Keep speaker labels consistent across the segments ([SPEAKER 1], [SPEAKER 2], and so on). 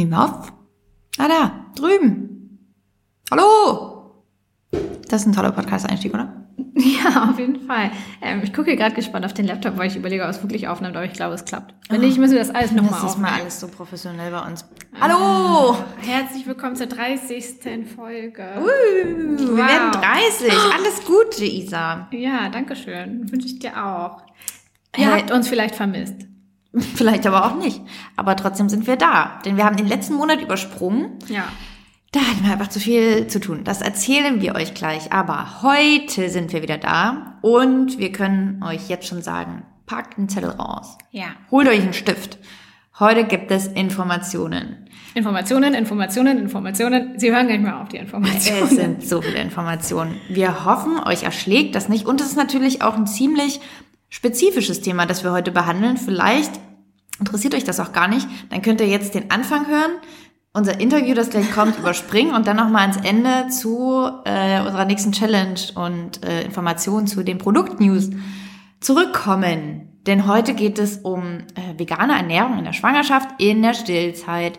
[SPEAKER 1] Nehmen wir auf. Ah, da, drüben. Hallo! Das ist ein toller Podcast-Einstieg, oder?
[SPEAKER 2] Ja, auf jeden Fall. Ähm, ich gucke hier gerade gespannt auf den Laptop, weil ich überlege, ob es wirklich aufnimmt, aber ich glaube, es klappt. Wenn nicht, müssen wir das alles nochmal
[SPEAKER 1] Das ist
[SPEAKER 2] aufnehmen.
[SPEAKER 1] mal alles so professionell bei uns. Hallo!
[SPEAKER 2] Herzlich willkommen zur 30. Folge.
[SPEAKER 1] Uh, wir
[SPEAKER 2] Wow.
[SPEAKER 1] werden 30. Alles Gute, Isa.
[SPEAKER 2] Ja, danke schön. Wünsche ich dir auch. Ihr
[SPEAKER 1] Hey.
[SPEAKER 2] habt uns vielleicht vermisst.
[SPEAKER 1] Vielleicht aber auch nicht. Aber trotzdem sind wir da. Denn wir haben den letzten Monat übersprungen.
[SPEAKER 2] Ja.
[SPEAKER 1] Da hatten wir einfach zu viel zu tun. Das erzählen wir euch gleich. Aber heute sind wir wieder da. Und wir können euch jetzt schon sagen, packt einen Zettel raus.
[SPEAKER 2] Ja.
[SPEAKER 1] Holt euch einen Stift. Heute gibt es Informationen.
[SPEAKER 2] Informationen, Informationen, Informationen. Sie hören gar nicht mehr auf die Informationen.
[SPEAKER 1] Es sind so viele Informationen. Wir hoffen, euch erschlägt das nicht. Und es ist natürlich auch ein ziemlich spezifisches Thema, das wir heute behandeln. Vielleicht interessiert euch das auch gar nicht. Dann könnt ihr jetzt den Anfang hören, unser Interview, das gleich kommt, überspringen und dann nochmal ans Ende zu äh, unserer nächsten Challenge und äh, Informationen zu den Produktnews zurückkommen. Denn heute geht es um äh, vegane Ernährung in der Schwangerschaft, in der Stillzeit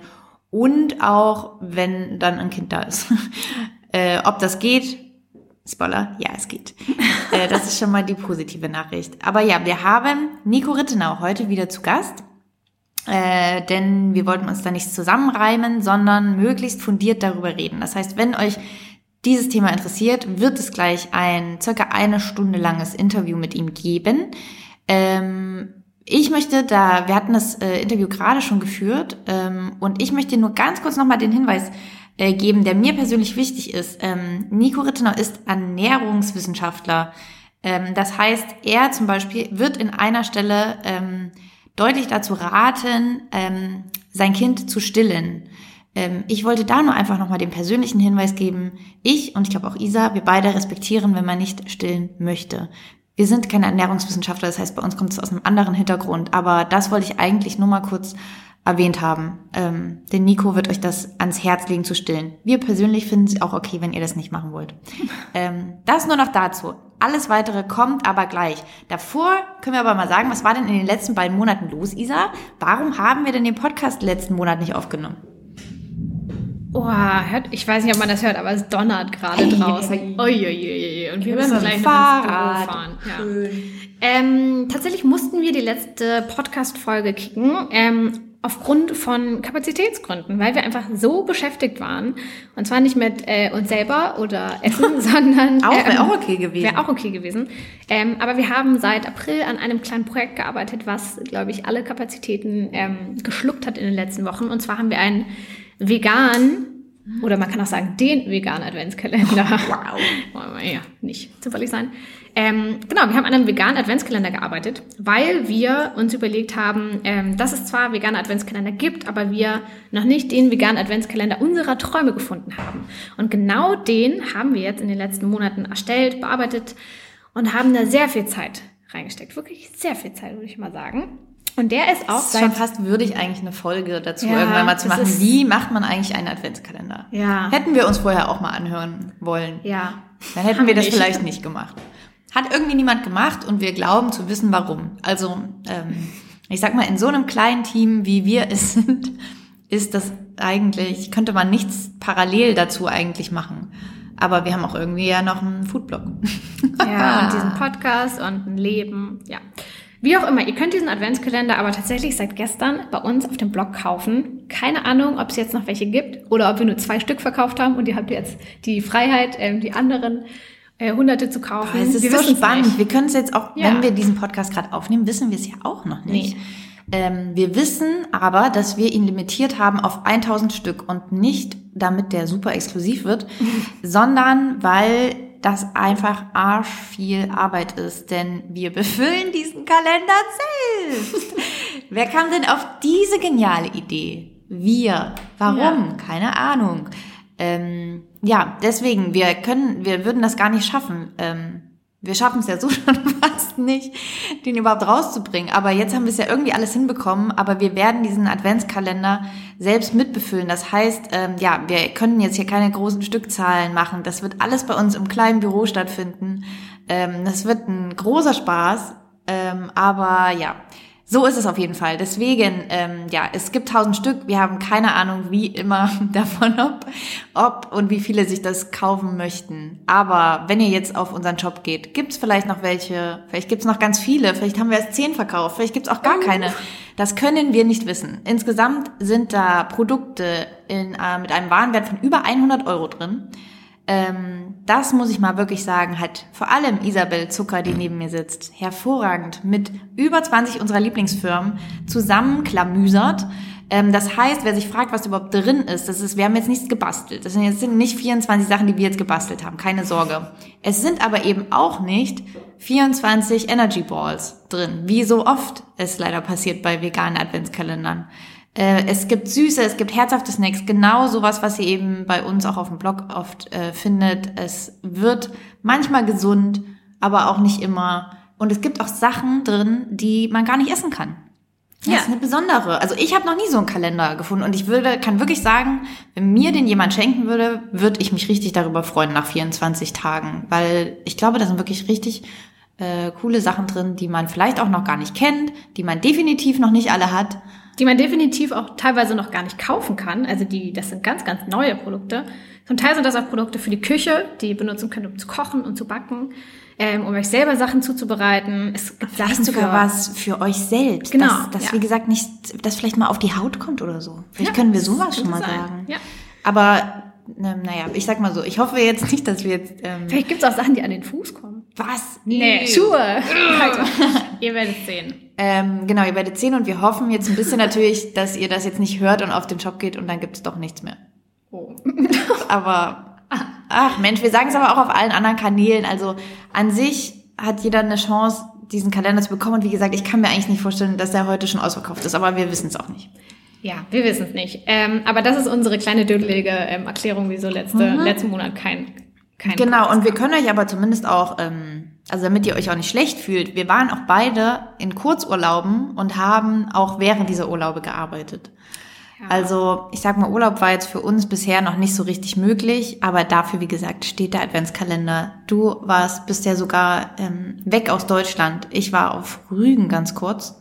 [SPEAKER 1] und auch, wenn dann ein Kind da ist. äh, ob das geht, Spoiler, ja, es geht. äh, das ist schon mal die positive Nachricht. Aber ja, wir haben Nico Rittenau heute wieder zu Gast. Äh, denn wir wollten uns da nicht zusammenreimen, sondern möglichst fundiert darüber reden. Das heißt, wenn euch dieses Thema interessiert, wird es gleich ein circa eine Stunde langes Interview mit ihm geben. Ähm, ich möchte da, wir hatten das äh, Interview gerade schon geführt ähm, und ich möchte nur ganz kurz nochmal den Hinweis äh, geben, der mir persönlich wichtig ist. Ähm, Nico Rittenau ist Ernährungswissenschaftler. Ähm, das heißt, er zum Beispiel wird in einer Stelle ähm, deutlich dazu raten, ähm, sein Kind zu stillen. Ähm, ich wollte da nur einfach nochmal den persönlichen Hinweis geben. Ich und ich glaube auch Isa, wir beide respektieren, wenn man nicht stillen möchte. Wir sind keine Ernährungswissenschaftler, das heißt, bei uns kommt es aus einem anderen Hintergrund. Aber das wollte ich eigentlich nur mal kurz erwähnt haben. Ähm, denn Nico wird euch das ans Herz legen zu stillen. Wir persönlich finden es auch okay, wenn ihr das nicht machen wollt. ähm, das nur noch dazu. Alles weitere kommt aber gleich. Davor können wir aber mal sagen, was war denn in den letzten beiden Monaten los, Isa? Warum haben wir denn den Podcast letzten Monat nicht aufgenommen?
[SPEAKER 2] Oh, hört, ich weiß nicht, ob man das hört, aber es donnert gerade
[SPEAKER 1] Hey,
[SPEAKER 2] draußen. Uiuiui. Und wir müssen gleich noch
[SPEAKER 1] Fahrrad.
[SPEAKER 2] Büro fahren. Ja. Ähm, tatsächlich mussten wir die letzte Podcast-Folge kicken, ähm, aufgrund von Kapazitätsgründen, weil wir einfach so beschäftigt waren. Und zwar nicht mit äh, uns selber oder Essen, sondern...
[SPEAKER 1] Auch, wäre
[SPEAKER 2] ähm,
[SPEAKER 1] auch okay gewesen.
[SPEAKER 2] Wäre auch okay gewesen. Ähm, aber wir haben seit April an einem kleinen Projekt gearbeitet, was, glaube ich, alle Kapazitäten ähm, geschluckt hat in den letzten Wochen. Und zwar haben wir einen vegan, oder man kann auch sagen, den veganen Adventskalender.
[SPEAKER 1] Wow.
[SPEAKER 2] Wollen wir ja nicht zufällig sein. Ähm, genau, wir haben an einem veganen Adventskalender gearbeitet, weil wir uns überlegt haben, ähm, dass es zwar vegane Adventskalender gibt, aber wir noch nicht den veganen Adventskalender unserer Träume gefunden haben. Und genau den haben wir jetzt in den letzten Monaten erstellt, bearbeitet und haben da sehr viel Zeit reingesteckt. Wirklich sehr viel Zeit, würde ich mal sagen. Und der ist auch
[SPEAKER 1] Das ist schon fast würdig, eigentlich eine Folge dazu
[SPEAKER 2] Ja,
[SPEAKER 1] irgendwann mal zu machen. Wie macht man eigentlich einen Adventskalender?
[SPEAKER 2] Ja.
[SPEAKER 1] Hätten wir uns vorher auch mal anhören wollen.
[SPEAKER 2] ja.
[SPEAKER 1] Dann hätten wir das
[SPEAKER 2] nicht.
[SPEAKER 1] vielleicht nicht gemacht. Hat irgendwie niemand gemacht und wir glauben zu wissen, warum. Also, ähm, ich sag mal, in so einem kleinen Team, wie wir es sind, ist das eigentlich, könnte man nichts parallel dazu eigentlich machen. Aber wir haben auch irgendwie ja noch einen Foodblog.
[SPEAKER 2] Ja, und diesen Podcast und ein Leben, ja. Wie auch immer, ihr könnt diesen Adventskalender aber tatsächlich seit gestern bei uns auf dem Blog kaufen. Keine Ahnung, ob es jetzt noch welche gibt oder ob wir nur zwei Stück verkauft haben und ihr habt jetzt die Freiheit, ähm, die anderen äh, hunderte zu kaufen.
[SPEAKER 1] Es ist
[SPEAKER 2] Wir
[SPEAKER 1] so spannend.
[SPEAKER 2] nicht.
[SPEAKER 1] Wir können es jetzt auch,
[SPEAKER 2] Ja.
[SPEAKER 1] wenn wir diesen Podcast gerade aufnehmen, wissen wir es ja auch noch nicht. Ähm, wir wissen aber, dass wir ihn limitiert haben auf 1000 Stück und nicht damit der super exklusiv wird, sondern weil das einfach arsch viel Arbeit ist, denn wir befüllen diesen Kalender selbst. Wer kam denn auf diese geniale Idee? Wir. Warum?
[SPEAKER 2] Ja.
[SPEAKER 1] Keine Ahnung. Ähm, ja, deswegen, wir können, wir würden das gar nicht schaffen. Ähm, wir schaffen es ja so schon fast nicht, den überhaupt rauszubringen. Aber jetzt haben wir es ja irgendwie alles hinbekommen. Aber wir werden diesen Adventskalender selbst mitbefüllen. Das heißt, ähm, ja, wir können jetzt hier keine großen Stückzahlen machen. Das wird alles bei uns im kleinen Büro stattfinden. Ähm, das wird ein großer Spaß. Ähm, aber ja, So ist es auf jeden Fall. Deswegen, ähm, ja, es gibt tausend Stück. Wir haben keine Ahnung, wie immer davon, ob, ob und wie viele sich das kaufen möchten. Aber wenn ihr jetzt auf unseren Shop geht, gibt's vielleicht noch welche. Vielleicht gibt's noch ganz viele. Vielleicht haben wir erst zehn verkauft. Vielleicht gibt's auch gar keine. Das können wir nicht wissen. Insgesamt sind da Produkte in, äh, mit einem Warenwert von über 100 Euro drin. Ähm, das muss ich mal wirklich sagen, hat vor allem Isabel Zucker, die neben mir sitzt, hervorragend mit über 20 unserer Lieblingsfirmen zusammenklamüsert. Ähm, das heißt, wer sich fragt, was überhaupt drin ist, das ist, wir haben jetzt nichts gebastelt. Das sind jetzt sind nicht 24 Sachen, die wir jetzt gebastelt haben, keine Sorge. Es sind aber eben auch nicht 24 Energy Balls drin, wie so oft es leider passiert bei veganen Adventskalendern. Äh, es gibt süße, es gibt herzhafte Snacks, genau sowas, was ihr eben bei uns auch auf dem Blog oft äh, findet. Es wird manchmal gesund, aber auch nicht immer. Und es gibt auch Sachen drin, die man gar nicht essen kann. Das
[SPEAKER 2] Ja.
[SPEAKER 1] ist eine besondere. Also ich habe noch nie so einen Kalender gefunden und ich würde, kann wirklich sagen, wenn mir den jemand schenken würde, würde ich mich richtig darüber freuen nach 24 Tagen, weil ich glaube, da sind wirklich richtig äh, coole Sachen drin, die man vielleicht auch noch gar nicht kennt, die man definitiv noch nicht alle hat.
[SPEAKER 2] Die man definitiv auch teilweise noch gar nicht kaufen kann. Also die, das sind ganz, ganz neue Produkte. Zum Teil sind das auch Produkte für die Küche, die ihr benutzen könnt, um zu kochen und zu backen, ähm, um euch selber Sachen zuzubereiten. Es gibt
[SPEAKER 1] Vielleicht
[SPEAKER 2] Sachen
[SPEAKER 1] sogar
[SPEAKER 2] für,
[SPEAKER 1] was für euch selbst.
[SPEAKER 2] Genau,
[SPEAKER 1] Dass, dass
[SPEAKER 2] ja.
[SPEAKER 1] wie gesagt, nicht, dass vielleicht mal auf die Haut kommt oder so. Vielleicht
[SPEAKER 2] Ja,
[SPEAKER 1] können wir sowas schon mal
[SPEAKER 2] sein.
[SPEAKER 1] sagen.
[SPEAKER 2] Ja.
[SPEAKER 1] Aber, ähm, naja, ich sag mal so, ich hoffe jetzt nicht, dass wir jetzt, ähm,
[SPEAKER 2] Vielleicht gibt es auch Sachen, die an den Fuß kommen.
[SPEAKER 1] was?
[SPEAKER 2] Nee, Schuhe. Also, ihr werdet sehen.
[SPEAKER 1] Ähm, genau, ihr werdet sehen und wir hoffen jetzt ein bisschen natürlich, dass ihr das jetzt nicht hört und auf den Shop geht und dann gibt es doch nichts mehr.
[SPEAKER 2] Oh.
[SPEAKER 1] Aber, ach Mensch, wir sagen es aber auch auf allen anderen Kanälen. Also an sich hat jeder eine Chance, diesen Kalender zu bekommen. Und wie gesagt, ich kann mir eigentlich nicht vorstellen, dass der heute schon ausverkauft ist, aber wir wissen es auch nicht.
[SPEAKER 2] Ja, wir wissen es nicht. Ähm, aber das ist unsere kleine dödelige ähm, Erklärung, wieso letzte, letzten Monat kein, kein
[SPEAKER 1] Genau, und wir können euch aber zumindest auch, ähm, also damit ihr euch auch nicht schlecht fühlt, wir waren auch beide in Kurzurlauben und haben auch während dieser Urlaube gearbeitet. Also ich sag mal, Urlaub war jetzt für uns bisher noch nicht so richtig möglich, aber dafür, wie gesagt, steht der Adventskalender. Du warst, bist ja sogar ähm, weg aus Deutschland. Ich war auf Rügen ganz kurz,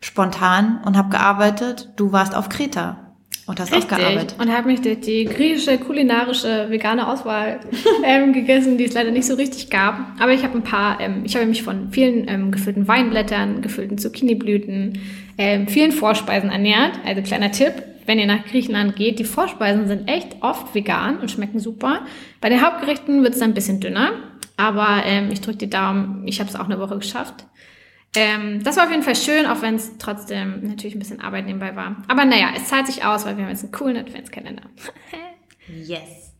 [SPEAKER 1] spontan und habe gearbeitet. Du warst auf Kreta und hast.
[SPEAKER 2] Richtig. Und habe mich durch die griechische kulinarische vegane Auswahl ähm, gegessen, die es leider nicht so richtig gab. Aber ich habe ein paar, ähm, ich habe mich von vielen ähm, gefüllten Weinblättern, gefüllten Zucchiniblüten, ähm, vielen Vorspeisen ernährt. Also kleiner Tipp, wenn ihr nach Griechenland geht, die Vorspeisen sind echt oft vegan und schmecken super. Bei den Hauptgerichten wird es dann ein bisschen dünner. Aber ähm, ich drücke die Daumen, ich habe es auch eine Woche geschafft. Ähm, das war auf jeden Fall schön, auch wenn es trotzdem natürlich ein bisschen Arbeit nebenbei war. Aber naja, es zahlt sich aus, weil wir haben jetzt einen coolen Adventskalender.
[SPEAKER 1] Yes.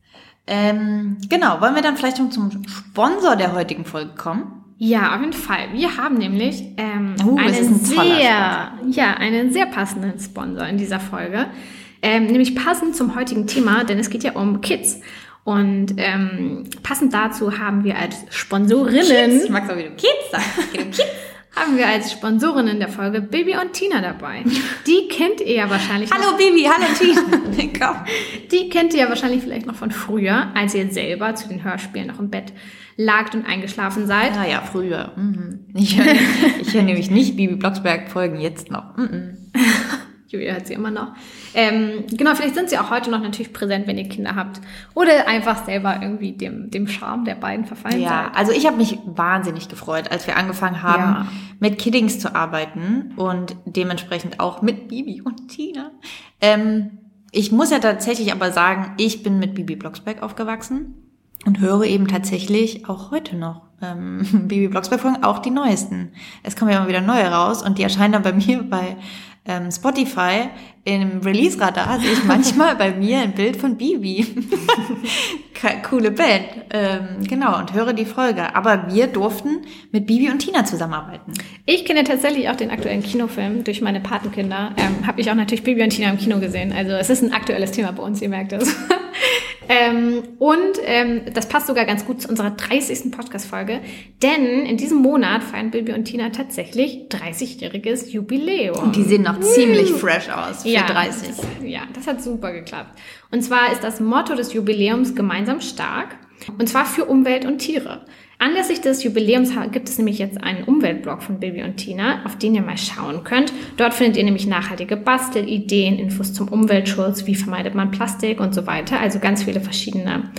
[SPEAKER 1] Ähm, genau, wollen wir dann vielleicht schon zum Sponsor der heutigen Folge kommen?
[SPEAKER 2] Ja, auf jeden Fall. Wir haben nämlich ähm,
[SPEAKER 1] Uh,
[SPEAKER 2] einen
[SPEAKER 1] ein
[SPEAKER 2] sehr, ja, einen sehr passenden Sponsor in dieser Folge. Ähm, nämlich passend zum heutigen Thema, denn es geht ja um Kids. Und ähm, passend dazu haben wir als Sponsorinnen
[SPEAKER 1] Ich mag so, wie du Kids sagst. Es geht um Kids.
[SPEAKER 2] Haben wir als Sponsorinnen der Folge Baby und Tina dabei. Die kennt ihr ja wahrscheinlich
[SPEAKER 1] Hallo Bibi, hallo Tina.
[SPEAKER 2] Die kennt ihr ja wahrscheinlich vielleicht noch von früher, als ihr selber zu den Hörspielen noch im Bett lagt und eingeschlafen seid.
[SPEAKER 1] Ja, ja, früher. Mhm. Ich höre hör nämlich nicht Bibi Blocksberg Folgen jetzt noch. Mhm.
[SPEAKER 2] Julia hat sie immer noch. Ähm, genau, vielleicht sind sie auch heute noch natürlich präsent, wenn ihr Kinder habt. Oder einfach selber irgendwie dem, dem Charme der beiden verfallen
[SPEAKER 1] Ja,
[SPEAKER 2] seid.
[SPEAKER 1] also ich habe mich wahnsinnig gefreut, als wir angefangen haben,
[SPEAKER 2] Ja.
[SPEAKER 1] mit Kiddings zu arbeiten und dementsprechend auch mit Bibi und Tina. Ähm, ich muss ja tatsächlich aber sagen, ich bin mit Bibi Blocksberg aufgewachsen und höre eben tatsächlich auch heute noch ähm, Bibi Blocksberg Folgen, auch die neuesten. Es kommen ja immer wieder neue raus und die erscheinen dann bei mir bei ähm, Spotify im Release-Radar sehe ich manchmal bei mir ein Bild von Bibi. Coole Band. Ähm, genau, und höre die Folge. Aber wir durften mit Bibi und Tina zusammenarbeiten.
[SPEAKER 2] Ich kenne tatsächlich auch den aktuellen Kinofilm durch meine Patenkinder. Ähm, Habe ich auch natürlich Bibi und Tina im Kino gesehen. Also es ist ein aktuelles Thema bei uns, ihr merkt es. ähm, und ähm, das passt sogar ganz gut zu unserer 30. Podcast-Folge. Denn in diesem Monat feiern Bibi und Tina tatsächlich 30-jähriges Jubiläum.
[SPEAKER 1] Die sehen noch ziemlich fresh aus für
[SPEAKER 2] ja,
[SPEAKER 1] 30.
[SPEAKER 2] Das, ja, das hat super geklappt. Und zwar ist das Motto des Jubiläums gemeinsam stark. Und zwar für Umwelt und Tiere. Anlässlich des Jubiläums gibt es nämlich jetzt einen Umweltblog von Bibi und Tina, auf den ihr mal schauen könnt. Dort findet ihr nämlich nachhaltige Bastelideen, Infos zum Umweltschutz, wie vermeidet man Plastik und so weiter. Also ganz viele verschiedene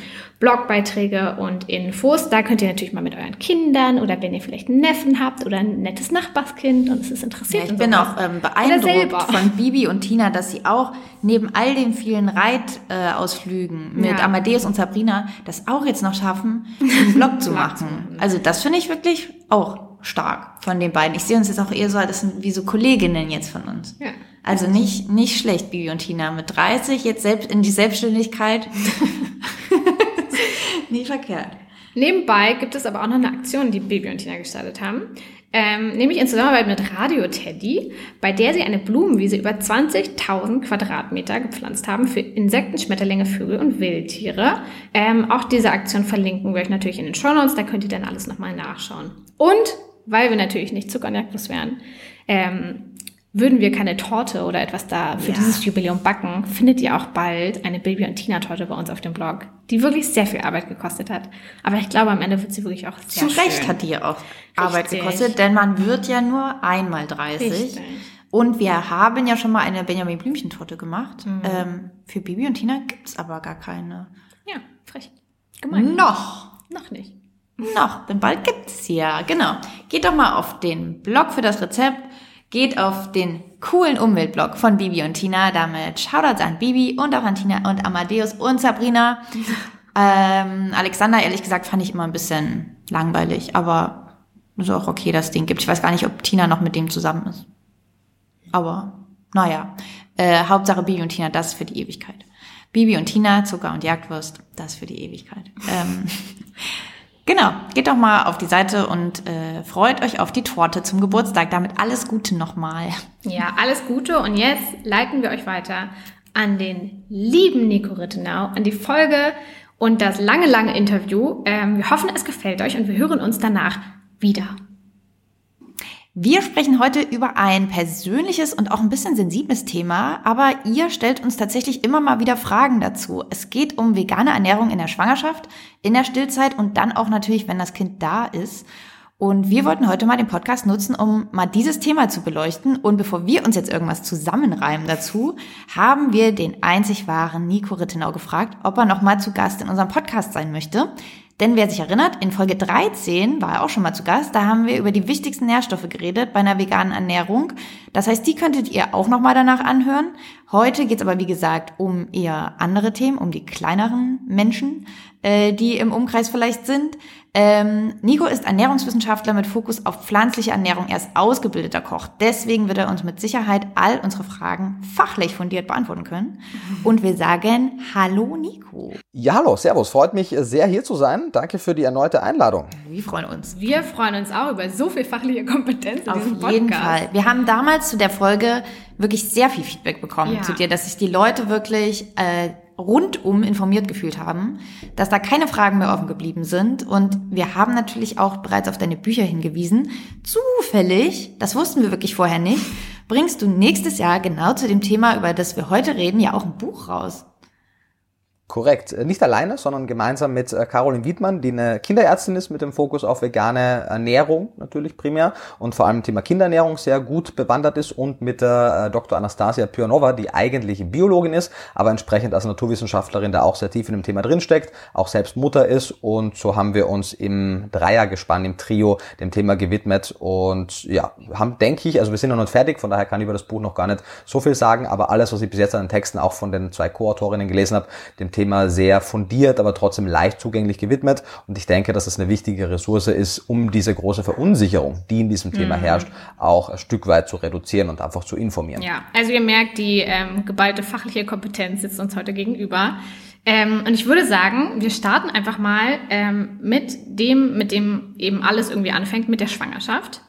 [SPEAKER 2] Blogbeiträge und Infos. Da könnt ihr natürlich mal mit euren Kindern oder wenn ihr vielleicht einen Neffen habt oder ein nettes Nachbarskind und es ist interessiert.
[SPEAKER 1] Ja, ich bin auch ähm, beeindruckt von Bibi und Tina, dass sie auch neben all den vielen Reitausflügen mit ja. Amadeus und Sabrina das auch jetzt noch schaffen, einen Blog zu machen. Also das finde ich wirklich auch stark von den beiden. Ich sehe uns jetzt auch eher so, das sind wie so Kolleginnen jetzt von uns. Ja. Also nicht, nicht schlecht, Bibi und Tina. Mit 30 jetzt selbst in die Selbstständigkeit. Nie verkehrt.
[SPEAKER 2] Nebenbei gibt es aber auch noch eine Aktion, die Baby und Tina gestartet haben. Ähm, nämlich in Zusammenarbeit mit Radio Teddy, bei der sie eine Blumenwiese über 20.000 Quadratmeter gepflanzt haben für Insekten, Schmetterlinge, Vögel und Wildtiere. Ähm, auch diese Aktion verlinken wir euch natürlich in den Show Notes, da könnt ihr dann alles nochmal nachschauen. Und, weil wir natürlich nicht zuckerjagdlos wären, ähm, würden wir keine Torte oder etwas da für ja. dieses Jubiläum backen, findet ihr auch bald eine Baby- und Tina-Torte bei uns auf dem Blog, die wirklich sehr viel Arbeit gekostet hat. Aber ich glaube, am Ende wird sie wirklich auch sehr
[SPEAKER 1] Zu Recht hat die auch Arbeit gekostet, denn man wird ja nur einmal 30. Richtig. Und wir haben ja schon mal eine Benjamin Blümchen-Torte gemacht. Mhm. Ähm, für Baby und Tina gibt's aber gar keine.
[SPEAKER 2] Ja, frech.
[SPEAKER 1] Gemein. Noch.
[SPEAKER 2] Noch nicht.
[SPEAKER 1] Noch, denn bald gibt's sie ja. Genau. Geht doch mal auf den Blog für das Rezept Geht auf den coolen Umweltblog von Bibi und Tina. Damit Shoutouts an Bibi und auch an Tina und Amadeus und Sabrina. Ähm, Alexander, ehrlich gesagt, fand ich immer ein bisschen langweilig, aber ist auch okay, dass es den gibt. Ich weiß gar nicht, ob Tina noch mit dem zusammen ist. Aber, naja. Äh, Hauptsache Bibi und Tina, das ist für die Ewigkeit. Bibi und Tina, Zucker und Jagdwurst, das für die Ewigkeit. Ähm, Genau, geht doch mal auf die Seite und äh, freut euch auf die Torte zum Geburtstag. Damit alles Gute nochmal.
[SPEAKER 2] Ja, alles Gute und jetzt leiten wir euch weiter an den lieben Nico Rittenau, an die Folge und das lange, lange Interview. Ähm, wir hoffen, es gefällt euch und wir hören uns danach wieder.
[SPEAKER 1] Wir sprechen heute über ein persönliches und auch ein bisschen sensibles Thema, aber ihr stellt uns tatsächlich immer mal wieder Fragen dazu. Es geht um vegane Ernährung in der Schwangerschaft, in der Stillzeit und dann auch natürlich, wenn das Kind da ist. Und wir wollten heute mal den Podcast nutzen, um mal dieses Thema zu beleuchten. Und bevor wir uns jetzt irgendwas zusammenreimen dazu, haben wir den einzig wahren Nico Rittenau gefragt, ob er noch mal zu Gast in unserem Podcast sein möchte. Denn wer sich erinnert, in Folge 13 war er auch schon mal zu Gast. Da haben wir über die wichtigsten Nährstoffe geredet bei einer veganen Ernährung. Das heißt, die könntet ihr auch nochmal danach anhören. Heute geht es aber, wie gesagt, um eher andere Themen, um die kleineren Menschen, äh, die im Umkreis vielleicht sind. Ähm, Nico ist Ernährungswissenschaftler mit Fokus auf pflanzliche Ernährung. Er ist ausgebildeter Koch. Deswegen wird er uns mit Sicherheit all unsere Fragen fachlich fundiert beantworten können. Und wir sagen Hallo Nico.
[SPEAKER 3] Ja, hallo, Servus. Freut mich sehr hier zu sein. Danke für die erneute Einladung.
[SPEAKER 1] Wir freuen uns.
[SPEAKER 2] Wir freuen uns auch über so viel fachliche Kompetenz in
[SPEAKER 1] auf
[SPEAKER 2] diesem
[SPEAKER 1] Podcast. Auf jeden Fall. Wir haben damals zu der Folge wirklich sehr viel Feedback bekommen ja. zu dir, dass sich die Leute wirklich äh, rundum informiert gefühlt haben, dass da keine Fragen mehr offen geblieben sind. Und wir haben natürlich auch bereits auf deine Bücher hingewiesen. Zufällig, das wussten wir wirklich vorher nicht, bringst du nächstes Jahr genau zu dem Thema, über das wir heute reden, ja auch ein Buch raus.
[SPEAKER 3] Korrekt. Äh, nicht alleine, sondern gemeinsam mit äh, Caroline Wiedmann, die eine Kinderärztin ist mit dem Fokus auf vegane Ernährung natürlich primär und vor allem Thema Kinderernährung sehr gut bewandert ist und mit der äh, Dr. Anastasia Pionova, die eigentlich Biologin ist, aber entsprechend als Naturwissenschaftlerin da auch sehr tief in dem Thema drinsteckt, auch selbst Mutter ist und so haben wir uns im Dreiergespann, im Trio dem Thema gewidmet und ja, haben, denke ich, also wir sind noch nicht fertig, von daher kann ich über das Buch noch gar nicht so viel sagen, aber alles, was ich bis jetzt an den Texten auch von den zwei Co-Autorinnen gelesen habe, dem Thema Thema sehr fundiert, aber trotzdem leicht zugänglich gewidmet. Und ich denke, dass es eine wichtige Ressource ist, um diese große Verunsicherung, die in diesem Thema mhm. herrscht, auch ein Stück weit zu reduzieren und einfach zu informieren.
[SPEAKER 2] Ja, also ihr merkt, die ähm, geballte fachliche Kompetenz sitzt uns heute gegenüber. Ähm, und ich würde sagen, wir starten einfach mal ähm, mit dem, mit dem eben alles irgendwie anfängt, mit der Schwangerschaft.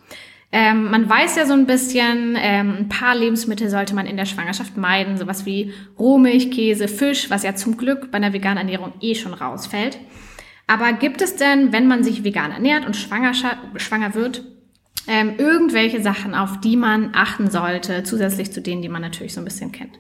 [SPEAKER 2] Ähm, man weiß ja so ein bisschen, ähm, ein paar Lebensmittel sollte man in der Schwangerschaft meiden, sowas wie Rohmilch, Käse, Fisch, was ja zum Glück bei einer veganen Ernährung eh schon rausfällt. Aber gibt es denn, wenn man sich vegan ernährt und schwanger, wird, ähm, irgendwelche Sachen, auf die man achten sollte, zusätzlich zu denen, die man natürlich so ein bisschen kennt?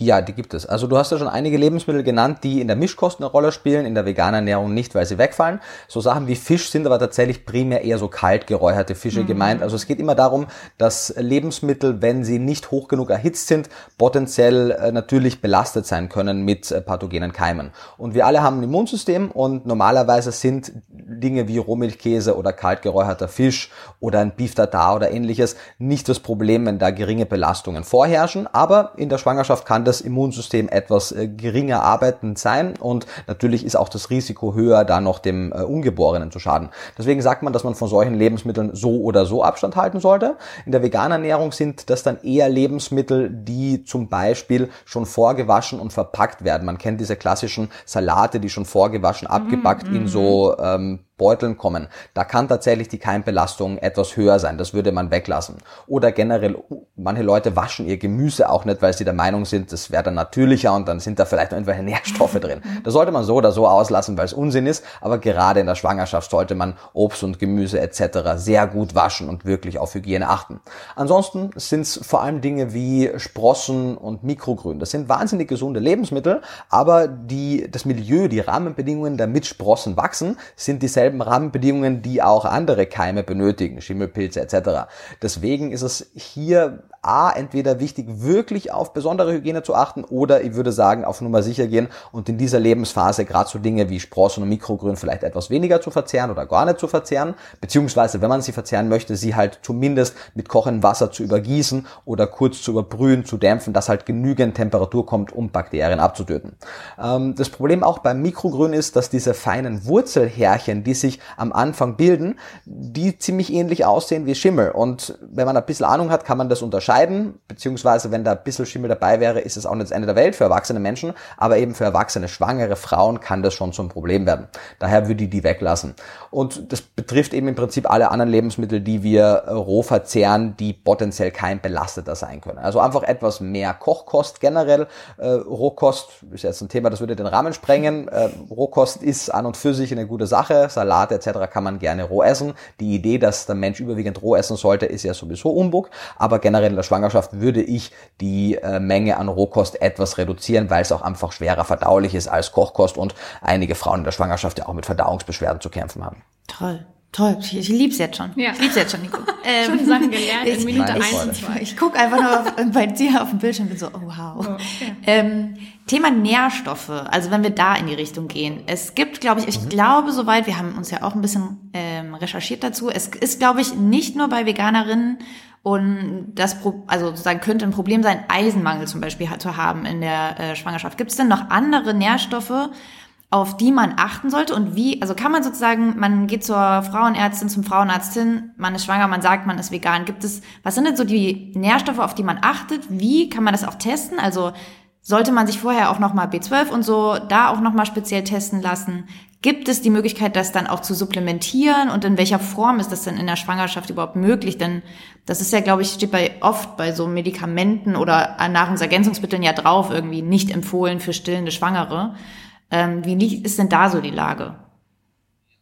[SPEAKER 3] Ja, die gibt es. Also du hast ja schon einige Lebensmittel genannt, die in der Mischkost eine Rolle spielen, in der veganen Ernährung nicht, weil sie wegfallen. So Sachen wie Fisch sind aber tatsächlich primär eher so kalt geräucherte Fische mhm. gemeint. Also es geht immer darum, dass Lebensmittel, wenn sie nicht hoch genug erhitzt sind, potenziell äh, natürlich belastet sein können mit äh, pathogenen Keimen. Und wir alle haben ein Immunsystem und normalerweise sind Dinge wie Rohmilchkäse oder kalt geräucherter Fisch oder ein Beef Tartar oder ähnliches nicht das Problem, wenn da geringe Belastungen vorherrschen. Aber in der Schwangerschaft kann das Immunsystem etwas äh, geringer arbeitend sein und natürlich ist auch das Risiko höher, da noch dem äh, Ungeborenen zu schaden. Deswegen sagt man, dass man von solchen Lebensmitteln so oder so Abstand halten sollte. In der veganen Ernährung sind das dann eher Lebensmittel, die zum Beispiel schon vorgewaschen und verpackt werden. Man kennt diese klassischen Salate, die schon vorgewaschen, abgepackt mm, in so ähm, Beuteln kommen. Da kann tatsächlich die Keimbelastung etwas höher sein. Das würde man weglassen. Oder generell, manche Leute waschen ihr Gemüse auch nicht, weil sie der Meinung sind, das wäre dann natürlicher und dann sind da vielleicht noch irgendwelche Nährstoffe drin. Das sollte man so oder so auslassen, weil es Unsinn ist. Aber gerade in der Schwangerschaft sollte man Obst und Gemüse etc. sehr gut waschen und wirklich auf Hygiene achten. Ansonsten sind es vor allem Dinge wie Sprossen und Mikrogrün. Das sind wahnsinnig gesunde Lebensmittel, aber die, das Milieu, die Rahmenbedingungen, damit Sprossen wachsen, sind dieselben dieselben Rahmenbedingungen, die auch andere Keime benötigen, Schimmelpilze etc. Deswegen ist es hier A, entweder wichtig, wirklich auf besondere Hygiene zu achten oder ich würde sagen, auf Nummer sicher gehen und in dieser Lebensphase gerade so Dinge wie Sprossen und Mikrogrün vielleicht etwas weniger zu verzehren oder gar nicht zu verzehren, beziehungsweise wenn man sie verzehren möchte, sie halt zumindest mit kochendem Wasser zu übergießen oder kurz zu überbrühen, zu dämpfen, dass halt genügend Temperatur kommt, um Bakterien abzutöten. Ähm, das Problem auch beim Mikrogrün ist, dass diese feinen Wurzelhärchen, die sich am Anfang bilden, die ziemlich ähnlich aussehen wie Schimmel und wenn man ein bisschen Ahnung hat, kann man das unterscheiden unterscheiden, beziehungsweise wenn da ein bisschen Schimmel dabei wäre, ist es auch nicht das Ende der Welt für erwachsene Menschen, aber eben für erwachsene schwangere Frauen kann das schon zum Problem werden. Daher würde ich die weglassen. Und das betrifft eben im Prinzip alle anderen Lebensmittel, die wir äh, roh verzehren, die potenziell kein belasteter sein können. Also einfach etwas mehr Kochkost generell. Äh, Rohkost ist jetzt ein Thema, das würde den Rahmen sprengen. Äh, Rohkost ist an und für sich eine gute Sache. Salate etc. kann man gerne roh essen. Die Idee, dass der Mensch überwiegend roh essen sollte, ist ja sowieso Umbug. Aber generell der Schwangerschaft würde ich die äh, Menge an Rohkost etwas reduzieren, weil es auch einfach schwerer verdaulich ist als Kochkost und einige Frauen in der Schwangerschaft ja auch mit Verdauungsbeschwerden zu kämpfen haben.
[SPEAKER 1] Toll. Toll, ich, ich lieb's jetzt schon. Ja. Ich lieb's jetzt schon, Nico.
[SPEAKER 2] Ähm, schon Sachen gelernt in Minute eins und zwei.
[SPEAKER 1] Ich, ich gucke einfach nur auf, bei dir auf dem Bildschirm und bin so, oh wow. Oh, okay. ähm, Thema Nährstoffe, also wenn wir da in die Richtung gehen. Es gibt, glaube ich, ich mhm. glaube soweit, wir haben uns ja auch ein bisschen ähm, recherchiert dazu, es ist, glaube ich, nicht nur bei Veganerinnen und das, also sozusagen könnte ein Problem sein, Eisenmangel zum Beispiel zu haben in der äh, Schwangerschaft. Gibt es denn noch andere Nährstoffe, auf die man achten sollte und wie, also kann man sozusagen, man geht zur Frauenärztin, zum Frauenarzt hin, man ist schwanger, man sagt, man ist vegan. Gibt es, was sind denn so die Nährstoffe, auf die man achtet? Wie kann man das auch testen? Also sollte man sich vorher auch nochmal B12 und so da auch nochmal speziell testen lassen? Gibt es die Möglichkeit, das dann auch zu supplementieren und in welcher Form ist das denn in der Schwangerschaft überhaupt möglich? Denn das ist ja, glaube ich, steht bei oft bei so Medikamenten oder Nahrungsergänzungsmitteln ja drauf, irgendwie nicht empfohlen für stillende Schwangere. Ähm, wie ist denn da so die Lage?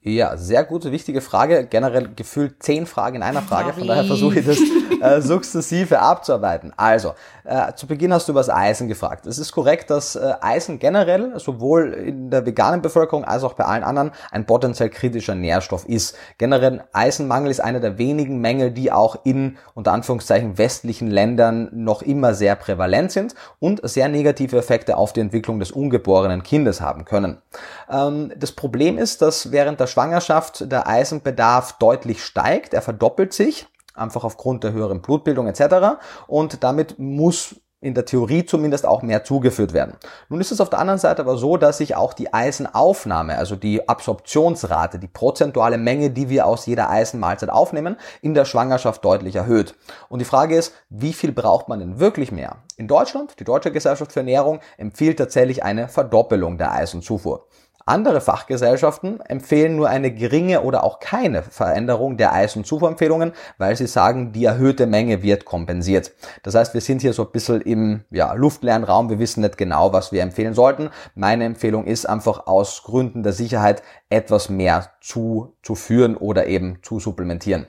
[SPEAKER 3] Ja, sehr gute, wichtige Frage. Generell gefühlt zehn Fragen in einer Frage. Von daher versuche ich das äh, sukzessive abzuarbeiten. Also, äh, zu Beginn hast du über das Eisen gefragt. Es ist korrekt, dass äh, Eisen generell sowohl in der veganen Bevölkerung als auch bei allen anderen ein potenziell kritischer Nährstoff ist. Generell Eisenmangel ist einer der wenigen Mängel, die auch in unter Anführungszeichen westlichen Ländern noch immer sehr prävalent sind und sehr negative Effekte auf die Entwicklung des ungeborenen Kindes haben können. Ähm, das Problem ist, dass während der Schwangerschaft der Eisenbedarf deutlich steigt, er verdoppelt sich, einfach aufgrund der höheren Blutbildung etc. Und damit muss in der Theorie zumindest auch mehr zugeführt werden. Nun ist es auf der anderen Seite aber so, dass sich auch die Eisenaufnahme, also die Absorptionsrate, die prozentuale Menge, die wir aus jeder Eisenmahlzeit aufnehmen, in der Schwangerschaft deutlich erhöht. Und die Frage ist, wie viel braucht man denn wirklich mehr? In Deutschland, die Deutsche Gesellschaft für Ernährung empfiehlt tatsächlich eine Verdoppelung der Eisenzufuhr. Andere Fachgesellschaften empfehlen nur eine geringe oder auch keine Veränderung der Eisenzufuhrempfehlungen, weil sie sagen, die erhöhte Menge wird kompensiert. Das heißt, wir sind hier so ein bisschen im ja, luftleeren Raum. Wir wissen nicht genau, was wir empfehlen sollten. Meine Empfehlung ist einfach aus Gründen der Sicherheit etwas mehr zu, zu führen oder eben zu supplementieren.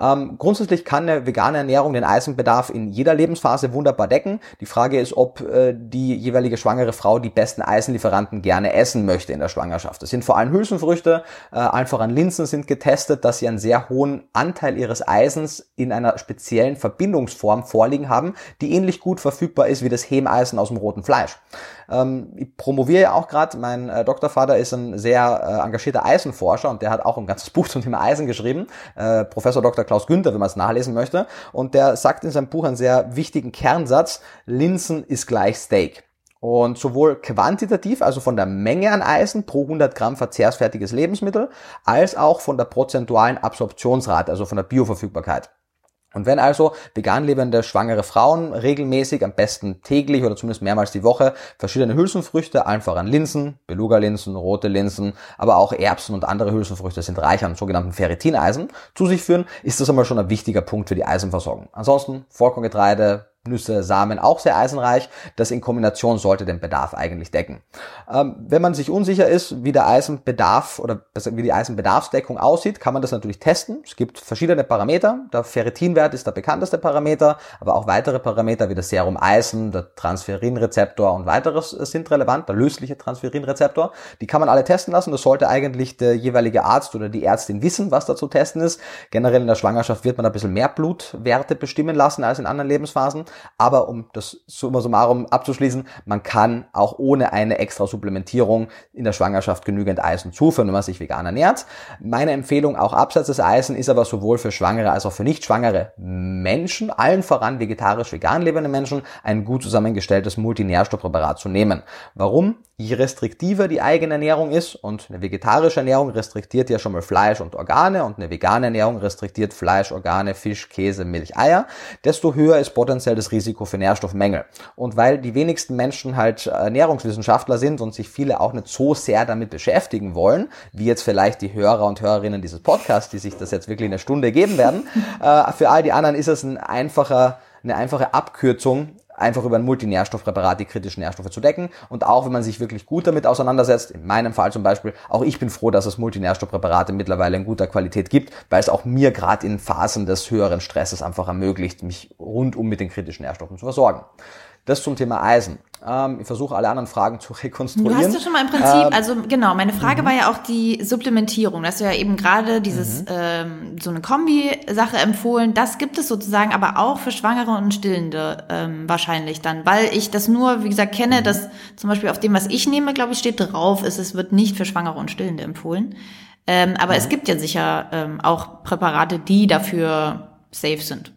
[SPEAKER 3] Ähm, grundsätzlich kann eine vegane Ernährung den Eisenbedarf in jeder Lebensphase wunderbar decken. Die Frage ist, ob äh, die jeweilige schwangere Frau die besten Eisenlieferanten gerne essen möchte in der Schwangerschaft. Das sind vor allem Hülsenfrüchte, äh, einfach an Linsen sind getestet, dass sie einen sehr hohen Anteil ihres Eisens in einer speziellen Verbindungsform vorliegen haben, die ähnlich gut verfügbar ist wie das Hemeisen aus dem roten Fleisch. Ähm, ich promoviere ja auch gerade, mein äh, Doktorvater ist ein sehr äh, engagierter Eisenforscher und der hat auch ein ganzes Buch zum Thema Eisen geschrieben, äh, Professor Dr. Klaus Günther, wenn man es nachlesen möchte. Und der sagt in seinem Buch einen sehr wichtigen Kernsatz, Linsen ist gleich Steak. Und sowohl quantitativ, also von der Menge an Eisen pro 100 Gramm verzehrsfertiges Lebensmittel, als auch von der prozentualen Absorptionsrate, also von der Bioverfügbarkeit. Und wenn also vegan lebende schwangere Frauen regelmäßig, am besten täglich oder zumindest mehrmals die Woche, verschiedene Hülsenfrüchte, einfach an Linsen, Beluga-Linsen, rote Linsen, aber auch Erbsen und andere Hülsenfrüchte sind reich an sogenannten Ferritineisen, zu sich führen, ist das einmal schon ein wichtiger Punkt für die Eisenversorgung. Ansonsten Vollkorngetreide, Nüsse, Samen auch sehr eisenreich. Das in Kombination sollte den Bedarf eigentlich decken. Ähm, wenn man sich unsicher ist, wie der Eisenbedarf oder wie die Eisenbedarfsdeckung aussieht, kann man das natürlich testen. Es gibt verschiedene Parameter. Der Ferritinwert ist der bekannteste Parameter, aber auch weitere Parameter wie das Serum Eisen, der Transferinrezeptor und weiteres sind relevant, der lösliche Transferinrezeptor. Die kann man alle testen lassen. Das sollte eigentlich der jeweilige Arzt oder die Ärztin wissen, was da zu testen ist. Generell in der Schwangerschaft wird man ein bisschen mehr Blutwerte bestimmen lassen als in anderen Lebensphasen. Aber um das summa summarum abzuschließen, man kann auch ohne eine extra Supplementierung in der Schwangerschaft genügend Eisen zuführen, wenn man sich vegan ernährt. Meine Empfehlung auch abseits des Eisen ist aber sowohl für schwangere als auch für nicht schwangere Menschen, allen voran vegetarisch vegan lebende Menschen, ein gut zusammengestelltes Multinährstoffpräparat zu nehmen. Warum? Je restriktiver die eigene Ernährung ist und eine vegetarische Ernährung restriktiert ja schon mal Fleisch und Organe und eine vegane Ernährung restriktiert Fleisch, Organe, Fisch, Käse, Milch, Eier, desto höher ist potenziell das Risiko für Nährstoffmängel. Und weil die wenigsten Menschen halt Ernährungswissenschaftler sind und sich viele auch nicht so sehr damit beschäftigen wollen, wie jetzt vielleicht die Hörer und Hörerinnen dieses Podcasts, die sich das jetzt wirklich eine Stunde geben werden, äh, für all die anderen ist es ein einfacher, eine einfache Abkürzung, einfach über ein Multinährstoffpräparat die kritischen Nährstoffe zu decken. Und auch wenn man sich wirklich gut damit auseinandersetzt, in meinem Fall zum Beispiel, auch ich bin froh, dass es Multinährstoffpräparate mittlerweile in guter Qualität gibt, weil es auch mir gerade in Phasen des höheren Stresses einfach ermöglicht, mich rundum mit den kritischen Nährstoffen zu versorgen. Das zum Thema Eisen. Ähm, ich versuche alle anderen Fragen zu rekonstruieren.
[SPEAKER 1] Du hast ja schon mal im Prinzip, ähm, also genau, meine Frage mhm. war ja auch die Supplementierung. Du hast ja eben gerade dieses mhm. ähm, so eine Kombi-Sache empfohlen. Das gibt es sozusagen, aber auch für Schwangere und Stillende ähm, wahrscheinlich dann, weil ich das nur, wie gesagt, kenne, mhm. dass zum Beispiel auf dem, was ich nehme, glaube ich, steht drauf, ist, es wird nicht für Schwangere und Stillende empfohlen. Ähm, aber es mhm. gibt ja sicher ähm, auch Präparate, die dafür safe sind.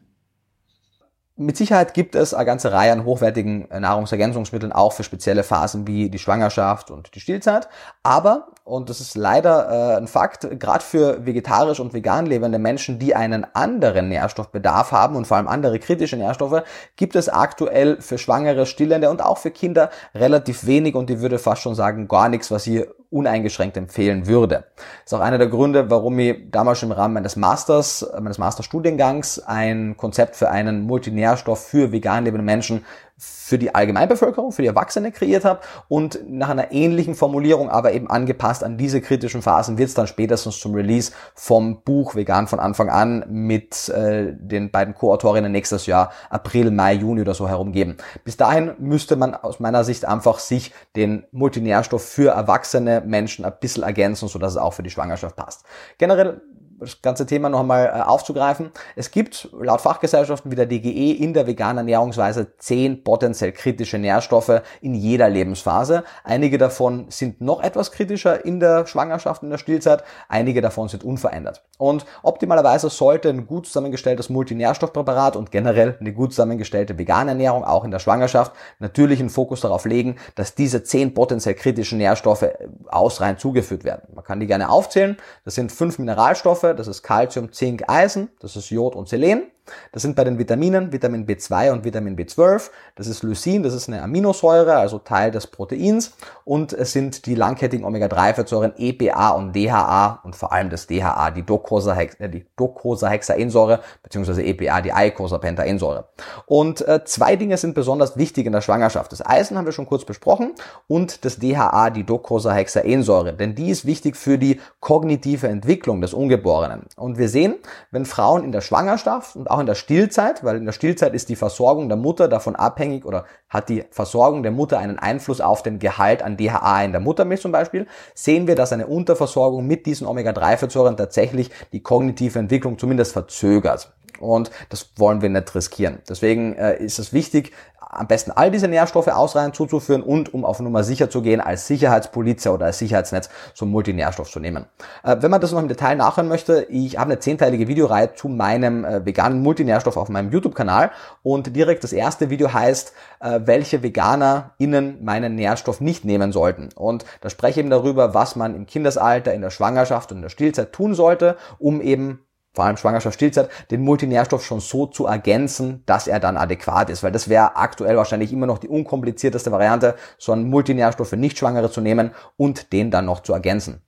[SPEAKER 3] Mit Sicherheit gibt es eine ganze Reihe an hochwertigen äh, Nahrungsergänzungsmitteln auch für spezielle Phasen wie die Schwangerschaft und die Stillzeit. Aber, und das ist leider äh, ein Fakt, gerade für vegetarisch und vegan lebende Menschen, die einen anderen Nährstoffbedarf haben und vor allem andere kritische Nährstoffe, gibt es aktuell für Schwangere, Stillende und auch für Kinder relativ wenig und ich würde fast schon sagen gar nichts, was hier uneingeschränkt empfehlen würde. Das ist auch einer der Gründe, warum ich damals im Rahmen meines Masters, meines Masterstudiengangs ein Konzept für einen Multinährstoff für vegan lebende Menschen für die Allgemeinbevölkerung, für die Erwachsene kreiert habe und nach einer ähnlichen Formulierung, aber eben angepasst an diese kritischen Phasen, wird es dann spätestens zum Release vom Buch Vegan von Anfang an mit äh, den beiden Co-Autorinnen nächstes Jahr April, Mai, Juni oder so herum geben. Bis dahin müsste man aus meiner Sicht einfach sich den Multinährstoff für erwachsene Menschen ein bisschen ergänzen, sodass es auch für die Schwangerschaft passt. Generell das ganze Thema noch einmal äh, aufzugreifen. Es gibt laut Fachgesellschaften wie der DGE in der veganen Ernährungsweise zehn potenziell kritische Nährstoffe in jeder Lebensphase. Einige davon sind noch etwas kritischer in der Schwangerschaft, in der Stillzeit. Einige davon sind unverändert. Und optimalerweise sollte ein gut zusammengestelltes Multinährstoffpräparat und generell eine gut zusammengestellte vegane Ernährung auch in der Schwangerschaft natürlich einen Fokus darauf legen, dass diese zehn potenziell kritischen Nährstoffe ausreichend zugeführt werden. Man kann die gerne aufzählen. Das sind fünf Mineralstoffe, das ist Calcium, Zink, Eisen, das ist Jod und Selen. Das sind bei den Vitaminen Vitamin B2 und Vitamin B12. Das ist Lysin, das ist eine Aminosäure, also Teil des Proteins. Und es sind die langkettigen Omega-3-Fettsäuren EPA und DHA und vor allem das DHA, die Docosahexaensäure, äh, beziehungsweise EPA, die Eicosapentaensäure. Und äh, zwei Dinge sind besonders wichtig in der Schwangerschaft. Das Eisen haben wir schon kurz besprochen und das DHA, die Docosahexaensäure, denn die ist wichtig für die kognitive Entwicklung des Ungeborenen. Und wir sehen, wenn Frauen in der Schwangerschaft und auch in der Stillzeit, weil in der Stillzeit ist die Versorgung der Mutter davon abhängig oder hat die Versorgung der Mutter einen Einfluss auf den Gehalt an DHA in der Muttermilch zum Beispiel, sehen wir, dass eine Unterversorgung mit diesen Omega-3-Fettsäuren tatsächlich die kognitive Entwicklung zumindest verzögert. Und das wollen wir nicht riskieren. Deswegen äh, ist es wichtig, am besten all diese Nährstoffe ausreichend zuzuführen und um auf Nummer sicher zu gehen, als Sicherheitspolizei oder als Sicherheitsnetz so einen Multinährstoff zu nehmen. Äh, wenn man das noch im Detail nachhören möchte, ich habe eine zehnteilige Videoreihe zu meinem äh, veganen Multinährstoff auf meinem YouTube-Kanal und direkt das erste Video heißt, äh, welche VeganerInnen meinen Nährstoff nicht nehmen sollten. Und da spreche ich eben darüber, was man im Kindesalter, in der Schwangerschaft und in der Stillzeit tun sollte, um eben vor allem Schwangerschaft, Stillzeit, den Multinährstoff schon so zu ergänzen, dass er dann adäquat ist. Weil das wäre aktuell wahrscheinlich immer noch die unkomplizierteste Variante, so einen Multinährstoff für Nichtschwangere zu nehmen und den dann noch zu ergänzen.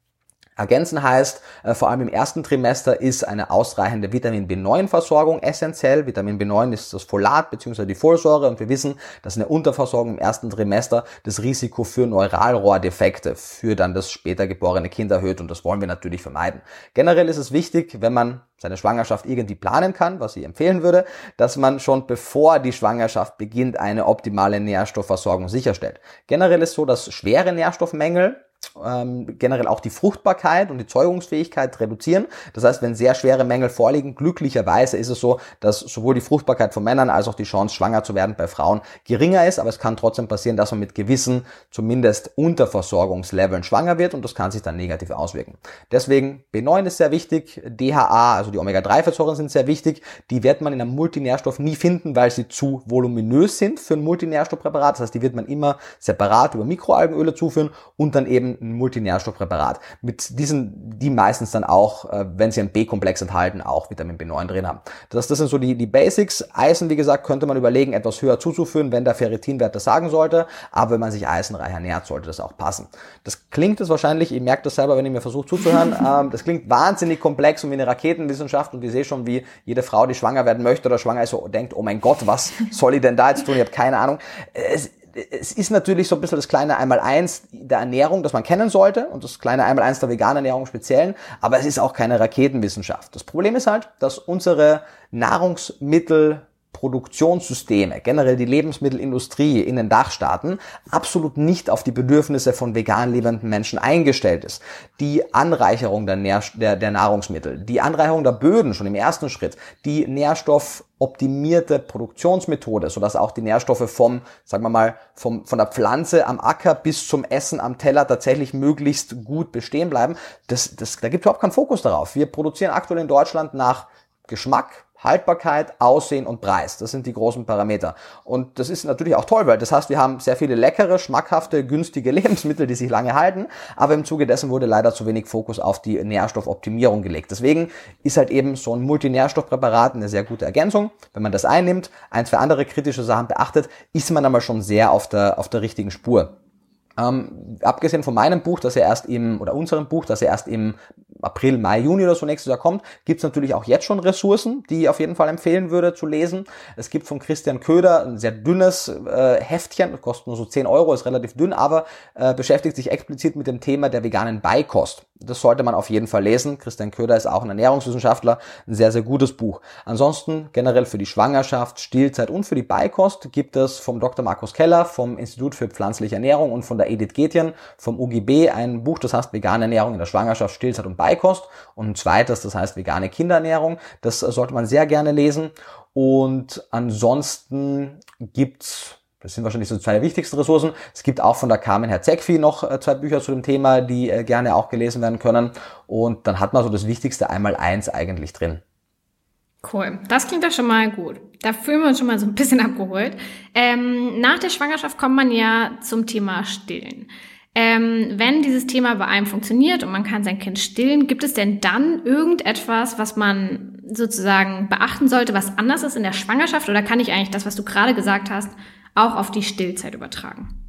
[SPEAKER 3] Ergänzen heißt, äh, vor allem im ersten Trimester ist eine ausreichende Vitamin B9-Versorgung essentiell. Vitamin B9 ist das Folat bzw. die Folsäure und wir wissen, dass eine Unterversorgung im ersten Trimester das Risiko für Neuralrohrdefekte für dann das später geborene Kind erhöht und das wollen wir natürlich vermeiden. Generell ist es wichtig, wenn man seine Schwangerschaft irgendwie planen kann, was ich empfehlen würde, dass man schon bevor die Schwangerschaft beginnt eine optimale Nährstoffversorgung sicherstellt. Generell ist so, dass schwere Nährstoffmängel ähm, generell auch die Fruchtbarkeit und die Zeugungsfähigkeit reduzieren. Das heißt, wenn sehr schwere Mängel vorliegen, glücklicherweise ist es so, dass sowohl die Fruchtbarkeit von Männern als auch die Chance, schwanger zu werden bei Frauen geringer ist. Aber es kann trotzdem passieren, dass man mit gewissen, zumindest Unterversorgungsleveln schwanger wird und das kann sich dann negativ auswirken. Deswegen B9 ist sehr wichtig, DHA, also die Omega-3-Fettsäuren sind sehr wichtig. Die wird man in einem Multinährstoff nie finden, weil sie zu voluminös sind für ein Multinährstoffpräparat. Das heißt, die wird man immer separat über Mikroalgenöle zuführen und dann eben ein Multinährstoffpräparat. Mit diesen, die meistens dann auch, äh, wenn sie einen B-Komplex enthalten, auch Vitamin B9 drin haben. Das, das sind so die, die Basics. Eisen, wie gesagt, könnte man überlegen, etwas höher zuzuführen, wenn der Ferritinwert das sagen sollte. Aber wenn man sich eisenreich ernährt, sollte das auch passen. Das klingt es wahrscheinlich, ihr merkt das selber, wenn ihr mir versucht zuzuhören, ähm, das klingt wahnsinnig komplex und wie eine Raketenwissenschaft und ich sehe schon, wie jede Frau, die schwanger werden möchte oder schwanger ist, so denkt, oh mein Gott, was soll ich denn da jetzt tun? Ich habe keine Ahnung. Es, es ist natürlich so ein bisschen das kleine Einmal-Eins der Ernährung, das man kennen sollte und das kleine Einmal-Eins der veganen Ernährung speziellen, aber es ist auch keine Raketenwissenschaft. Das Problem ist halt, dass unsere Nahrungsmittel Produktionssysteme, generell die Lebensmittelindustrie in den Dachstaaten absolut nicht auf die Bedürfnisse von vegan lebenden Menschen eingestellt ist. Die Anreicherung der, Nähr der, der Nahrungsmittel, die Anreicherung der Böden schon im ersten Schritt, die nährstoffoptimierte Produktionsmethode, sodass auch die Nährstoffe vom, sagen wir mal, vom, von der Pflanze am Acker bis zum Essen am Teller tatsächlich möglichst gut bestehen bleiben. Das, das, da gibt überhaupt keinen Fokus darauf. Wir produzieren aktuell in Deutschland nach Geschmack, Haltbarkeit, Aussehen und Preis. Das sind die großen Parameter. Und das ist natürlich auch toll, weil das heißt, wir haben sehr viele leckere, schmackhafte, günstige Lebensmittel, die sich lange halten. Aber im Zuge dessen wurde leider zu wenig Fokus auf die Nährstoffoptimierung gelegt. Deswegen ist halt eben so ein Multinährstoffpräparat eine sehr gute Ergänzung. Wenn man das einnimmt, ein, zwei andere kritische Sachen beachtet, ist man aber schon sehr auf der, auf der richtigen Spur. Ähm, abgesehen von meinem Buch, das ja erst im, oder unserem Buch, das ja erst im April, Mai, Juni oder so nächstes Jahr kommt, gibt es natürlich auch jetzt schon Ressourcen, die ich auf jeden Fall empfehlen würde zu lesen. Es gibt von Christian Köder ein sehr dünnes äh, Heftchen, kostet nur so 10 Euro, ist relativ dünn, aber äh, beschäftigt sich explizit mit dem Thema der veganen Beikost. Das sollte man auf jeden Fall lesen. Christian Köder ist auch ein Ernährungswissenschaftler, ein sehr, sehr gutes Buch. Ansonsten generell für die Schwangerschaft, Stillzeit und für die Beikost gibt es vom Dr. Markus Keller vom Institut für pflanzliche Ernährung und von der Edith Getjen vom UGB ein Buch, das heißt vegane Ernährung in der Schwangerschaft, Stillzeit und Beikost und ein zweites, das heißt vegane Kinderernährung. Das sollte man sehr gerne lesen. Und ansonsten gibt's das sind wahrscheinlich so zwei der wichtigsten Ressourcen. Es gibt auch von der Carmen Herzegfi noch äh, zwei Bücher zu dem Thema, die äh, gerne auch gelesen werden können. Und dann hat man so das Wichtigste einmal eins eigentlich drin.
[SPEAKER 2] Cool, das klingt doch schon mal gut. Da fühlen wir uns schon mal so ein bisschen abgeholt. Ähm, nach der Schwangerschaft kommt man ja zum Thema Stillen. Ähm, wenn dieses Thema bei einem funktioniert und man kann sein Kind stillen, gibt es denn dann irgendetwas, was man sozusagen beachten sollte, was anders ist in der Schwangerschaft? Oder kann ich eigentlich das, was du gerade gesagt hast, auch auf die Stillzeit übertragen?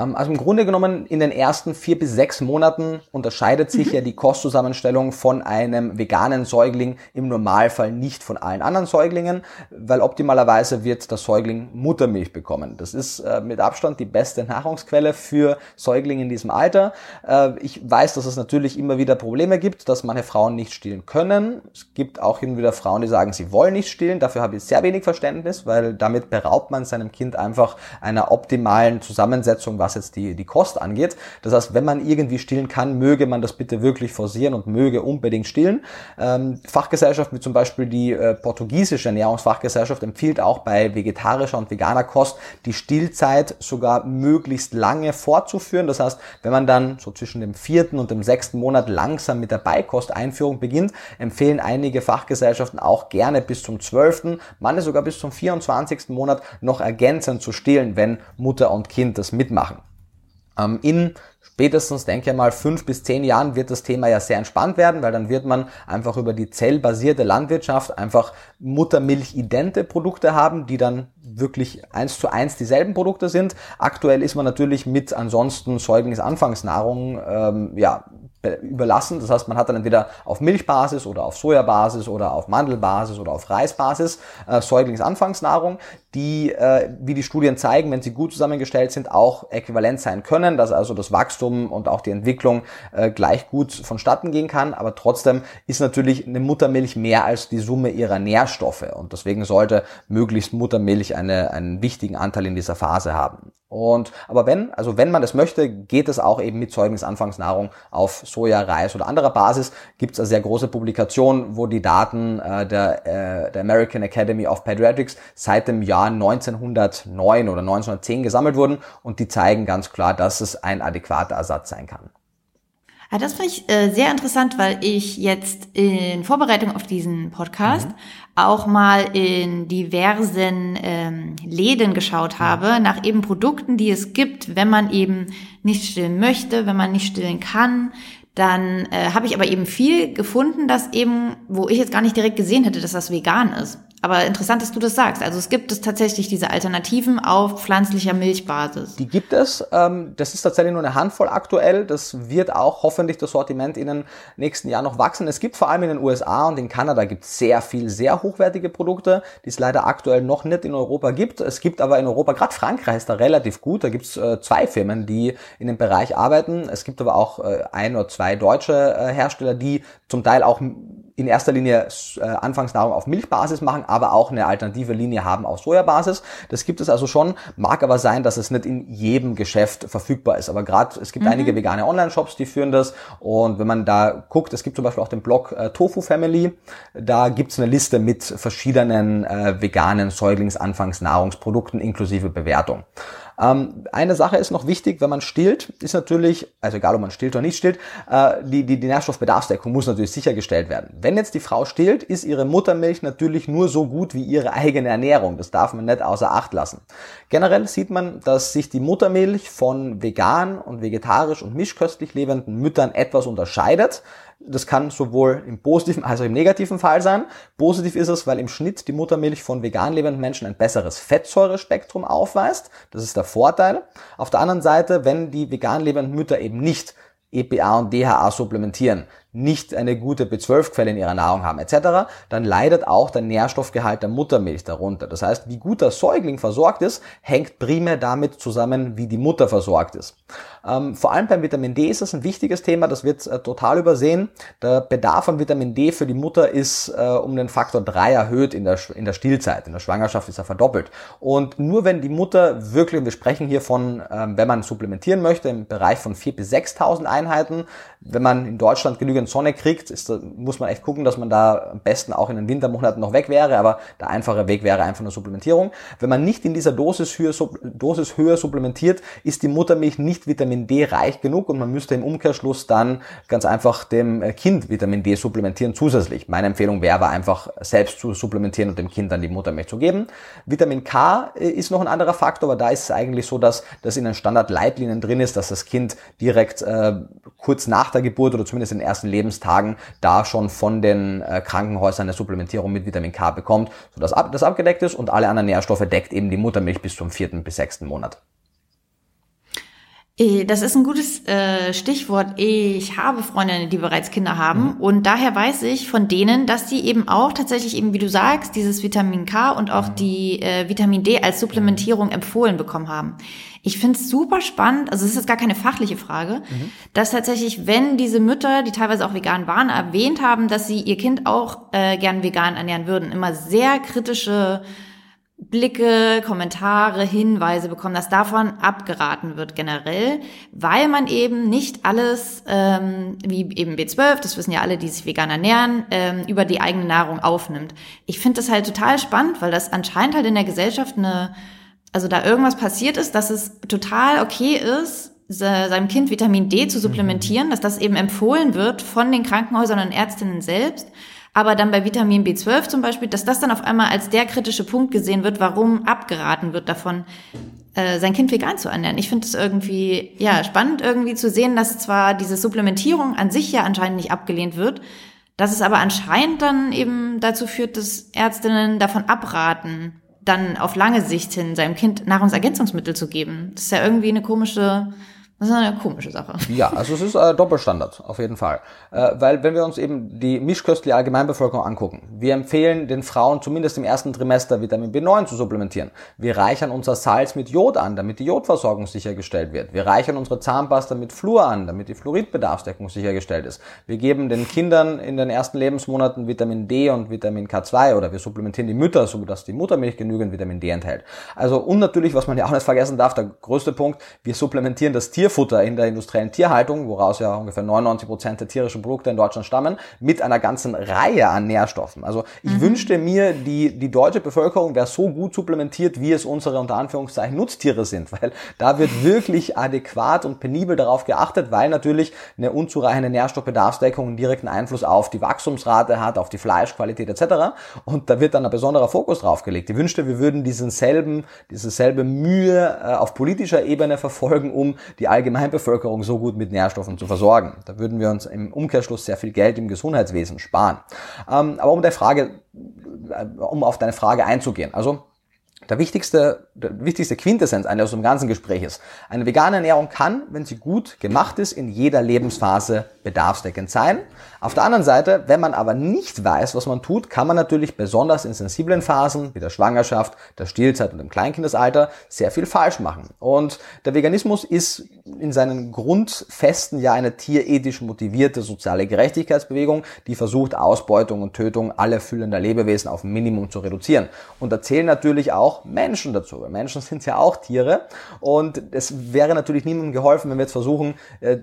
[SPEAKER 3] Ähm, also im Grunde genommen in den ersten vier bis sechs Monaten unterscheidet sich mhm. ja die Kostzusammenstellung von einem veganen Säugling im Normalfall nicht von allen anderen Säuglingen, weil optimalerweise wird der Säugling Muttermilch bekommen. Das ist äh, mit Abstand die beste Nahrungsquelle für Säuglinge in diesem Alter. Äh, ich weiß, dass es natürlich immer wieder Probleme gibt, dass manche Frauen nicht stillen können. Es gibt auch hin und wieder Frauen, die sagen, sie wollen nicht stillen. Dafür habe ich sehr wenig Verständnis, weil damit beraubt man seinem Kind einfach einer optimalen Zusammensetzung, was was jetzt die, die Kost angeht. Das heißt, wenn man irgendwie stillen kann, möge man das bitte wirklich forcieren und möge unbedingt stillen. Ähm, Fachgesellschaften wie zum Beispiel die äh, portugiesische Ernährungsfachgesellschaft empfiehlt auch bei vegetarischer und veganer Kost die Stillzeit sogar möglichst lange fortzuführen. Das heißt, wenn man dann so zwischen dem vierten und dem sechsten Monat langsam mit der Beikosteinführung beginnt, empfehlen einige Fachgesellschaften auch gerne bis zum zwölften, manche sogar bis zum 24. Monat noch ergänzend zu stillen, wenn Mutter und Kind das mitmachen. Ähm, in spätestens, denke ich mal, fünf bis zehn Jahren wird das Thema ja sehr entspannt werden, weil dann wird man einfach über die zellbasierte Landwirtschaft einfach Muttermilch-idente Produkte haben, die dann wirklich eins zu eins dieselben Produkte sind. Aktuell ist man natürlich mit ansonsten Säuglingsanfangsnahrung ähm, ja überlassen. Das heißt, man hat dann entweder auf Milchbasis oder auf Sojabasis oder auf Mandelbasis oder auf Reisbasis äh, Säuglingsanfangsnahrung, die, äh, wie die Studien zeigen, wenn sie gut zusammengestellt sind, auch äquivalent sein können, dass also das Wachstum und auch die Entwicklung äh, gleich gut vonstatten gehen kann. Aber trotzdem ist natürlich eine Muttermilch mehr als die Summe ihrer Nährstoffe und deswegen sollte möglichst Muttermilch eine, einen wichtigen Anteil in dieser Phase haben. Und aber wenn, also wenn man das möchte, geht es auch eben mit Säuglingsanfangsnahrung auf Soja, Reis oder anderer Basis. Gibt es eine sehr große Publikation, wo die Daten äh, der, äh, der American Academy of Pediatrics seit dem Jahr 1909 oder 1910 gesammelt wurden und die zeigen ganz klar, dass es ein adäquater Ersatz sein kann.
[SPEAKER 1] Ja, das finde ich äh, sehr interessant, weil ich jetzt in Vorbereitung auf diesen Podcast mhm. Auch mal in diversen ähm, Läden geschaut habe, nach eben Produkten, die es gibt, wenn man eben nicht stillen möchte, wenn man nicht stillen kann. Dann äh, habe ich aber eben viel gefunden, das eben, wo ich jetzt gar nicht direkt gesehen hätte, dass das vegan ist. Aber interessant, dass du das sagst. Also es gibt es tatsächlich diese Alternativen auf pflanzlicher Milchbasis.
[SPEAKER 3] Die gibt es. Ähm, das ist tatsächlich nur eine Handvoll aktuell. Das wird auch hoffentlich das Sortiment in den nächsten Jahren noch wachsen. Es gibt vor allem in den USA und in Kanada gibt es sehr viel, sehr hochwertige Produkte, die es leider aktuell noch nicht in Europa gibt. Es gibt aber in Europa, gerade Frankreich ist da relativ gut. Da gibt es äh, zwei Firmen, die in dem Bereich arbeiten. Es gibt aber auch äh, ein oder zwei deutsche äh, Hersteller, die zum Teil auch in erster Linie äh, Anfangsnahrung auf Milchbasis machen, aber auch eine alternative Linie haben auf Sojabasis. Das gibt es also schon, mag aber sein, dass es nicht in jedem Geschäft verfügbar ist. Aber gerade es gibt mhm. einige vegane Online-Shops, die führen das. Und wenn man da guckt, es gibt zum Beispiel auch den Blog äh, Tofu Family, da gibt's eine Liste mit verschiedenen äh, veganen Säuglingsanfangsnahrungsprodukten inklusive Bewertung. Ähm, eine Sache ist noch wichtig, wenn man stillt, ist natürlich, also egal ob man stillt oder nicht stillt, äh, die, die, die Nährstoffbedarfsdeckung muss natürlich sichergestellt werden. Wenn jetzt die Frau stillt, ist ihre Muttermilch natürlich nur so gut wie ihre eigene Ernährung. Das darf man nicht außer Acht lassen. Generell sieht man, dass sich die Muttermilch von vegan und vegetarisch und mischköstlich lebenden Müttern etwas unterscheidet. Das kann sowohl im positiven als auch im negativen Fall sein. Positiv ist es, weil im Schnitt die Muttermilch von vegan lebenden Menschen ein besseres Fettsäurespektrum aufweist. Das ist der Vorteil. Auf der anderen Seite, wenn die vegan lebenden Mütter eben nicht EPA und DHA supplementieren, nicht eine gute B12-Quelle in ihrer Nahrung haben etc., dann leidet auch der Nährstoffgehalt der Muttermilch darunter. Das heißt, wie gut der Säugling versorgt ist, hängt primär damit zusammen, wie die Mutter versorgt ist. Ähm, vor allem beim Vitamin D ist das ein wichtiges Thema, das wird äh, total übersehen. Der Bedarf an Vitamin D für die Mutter ist äh, um den Faktor 3 erhöht in der, in der Stillzeit. In der Schwangerschaft ist er verdoppelt. Und nur wenn die Mutter wirklich, wir sprechen hier von, ähm, wenn man supplementieren möchte, im Bereich von 4.000 bis 6.000 Einheiten, wenn man in Deutschland genügend Sonne kriegt, ist, muss man echt gucken, dass man da am besten auch in den Wintermonaten noch weg wäre, aber der einfache Weg wäre einfach eine Supplementierung. Wenn man nicht in dieser Dosis höher, Dosis höher supplementiert, ist die Muttermilch nicht Vitamin D reich genug und man müsste im Umkehrschluss dann ganz einfach dem Kind Vitamin D supplementieren zusätzlich. Meine Empfehlung wäre aber einfach selbst zu supplementieren und dem Kind dann die Muttermilch zu geben. Vitamin K äh, ist noch ein anderer Faktor, aber da ist es eigentlich so, dass das in den Standardleitlinien drin ist, dass das Kind direkt äh, kurz nach der Geburt oder zumindest in den ersten Lebenstagen da schon von den äh, Krankenhäusern eine Supplementierung mit Vitamin K bekommt, sodass das abgedeckt ist und alle anderen Nährstoffe deckt eben die Muttermilch bis zum vierten bis sechsten Monat.
[SPEAKER 1] Eh, das ist ein gutes äh, Stichwort. Ich habe Freundinnen, die bereits Kinder haben mhm. und daher weiß ich von denen, dass die eben auch tatsächlich eben, wie du sagst, dieses Vitamin K und auch mhm. die äh, Vitamin D als Supplementierung empfohlen bekommen haben. Ich finde es super spannend, also es ist jetzt gar keine fachliche Frage, mhm. dass tatsächlich, wenn diese Mütter, die teilweise auch vegan waren, erwähnt haben, dass sie ihr Kind auch äh, gern vegan ernähren würden, immer sehr kritische Blicke, Kommentare, Hinweise bekommen, dass davon abgeraten wird generell, weil man eben nicht alles, ähm, wie eben B12, das wissen ja alle, die sich vegan ernähren, ähm, über die eigene Nahrung aufnimmt. Ich finde das halt total spannend, weil das anscheinend halt in der Gesellschaft eine, also da irgendwas passiert ist, dass es total okay ist, seinem Kind Vitamin D zu supplementieren, mhm. dass das eben empfohlen wird von den Krankenhäusern und Ärztinnen selbst aber dann bei Vitamin B12 zum Beispiel, dass das dann auf einmal als der kritische Punkt gesehen wird, warum abgeraten wird davon, äh, sein Kind vegan zu ernähren. Ich finde es irgendwie ja spannend irgendwie zu sehen, dass zwar diese Supplementierung an sich ja anscheinend nicht abgelehnt wird, dass es aber anscheinend dann eben dazu führt, dass Ärztinnen davon abraten, dann auf lange Sicht hin seinem Kind Nahrungsergänzungsmittel zu geben. Das ist ja irgendwie eine komische das ist eine komische Sache.
[SPEAKER 3] Ja, also es ist äh, Doppelstandard, auf jeden Fall. Äh, weil wenn wir uns eben die mischköstliche Allgemeinbevölkerung angucken, wir empfehlen den Frauen zumindest im ersten Trimester Vitamin B9 zu supplementieren. Wir reichern unser Salz mit Jod an, damit die Jodversorgung sichergestellt wird. Wir reichern unsere Zahnpasta mit Fluor an, damit die Fluoridbedarfsdeckung sichergestellt ist. Wir geben den Kindern in den ersten Lebensmonaten Vitamin D und Vitamin K2 oder wir supplementieren die Mütter, so dass die Muttermilch genügend Vitamin D enthält. Also und natürlich, was man ja auch nicht vergessen darf, der größte Punkt, wir supplementieren das Tier Tierfutter in der industriellen Tierhaltung, woraus ja ungefähr 99 Prozent der tierischen Produkte in Deutschland stammen, mit einer ganzen Reihe an Nährstoffen. Also ich mhm. wünschte mir, die, die deutsche Bevölkerung wäre so gut supplementiert, wie es unsere unter Anführungszeichen Nutztiere sind, weil da wird wirklich adäquat und penibel darauf geachtet, weil natürlich eine unzureichende Nährstoffbedarfsdeckung einen direkten Einfluss auf die Wachstumsrate hat, auf die Fleischqualität etc. Und da wird dann ein besonderer Fokus drauf gelegt. Ich wünschte, wir würden diesen selben, diese selbe Mühe äh, auf politischer Ebene verfolgen, um die Allgemeinbevölkerung so gut mit Nährstoffen zu versorgen. Da würden wir uns im Umkehrschluss sehr viel Geld im Gesundheitswesen sparen. Ähm, aber um der Frage, äh, um auf deine Frage einzugehen. Also der wichtigste, der wichtigste Quintessenz eines unserem ganzen Gespräch ist, eine vegane Ernährung kann, wenn sie gut gemacht ist, in jeder Lebensphase bedarfsdeckend sein. Auf der anderen Seite, wenn man aber nicht weiß, was man tut, kann man natürlich besonders in sensiblen Phasen wie der Schwangerschaft, der Stillzeit und im Kleinkindesalter sehr viel falsch machen. Und der Veganismus ist in seinen Grundfesten ja eine tierethisch motivierte soziale Gerechtigkeitsbewegung, die versucht, Ausbeutung und Tötung aller füllender Lebewesen auf Minimum zu reduzieren. Und da zählen natürlich auch Menschen dazu. Menschen sind ja auch Tiere. Und es wäre natürlich niemandem geholfen, wenn wir jetzt versuchen, äh,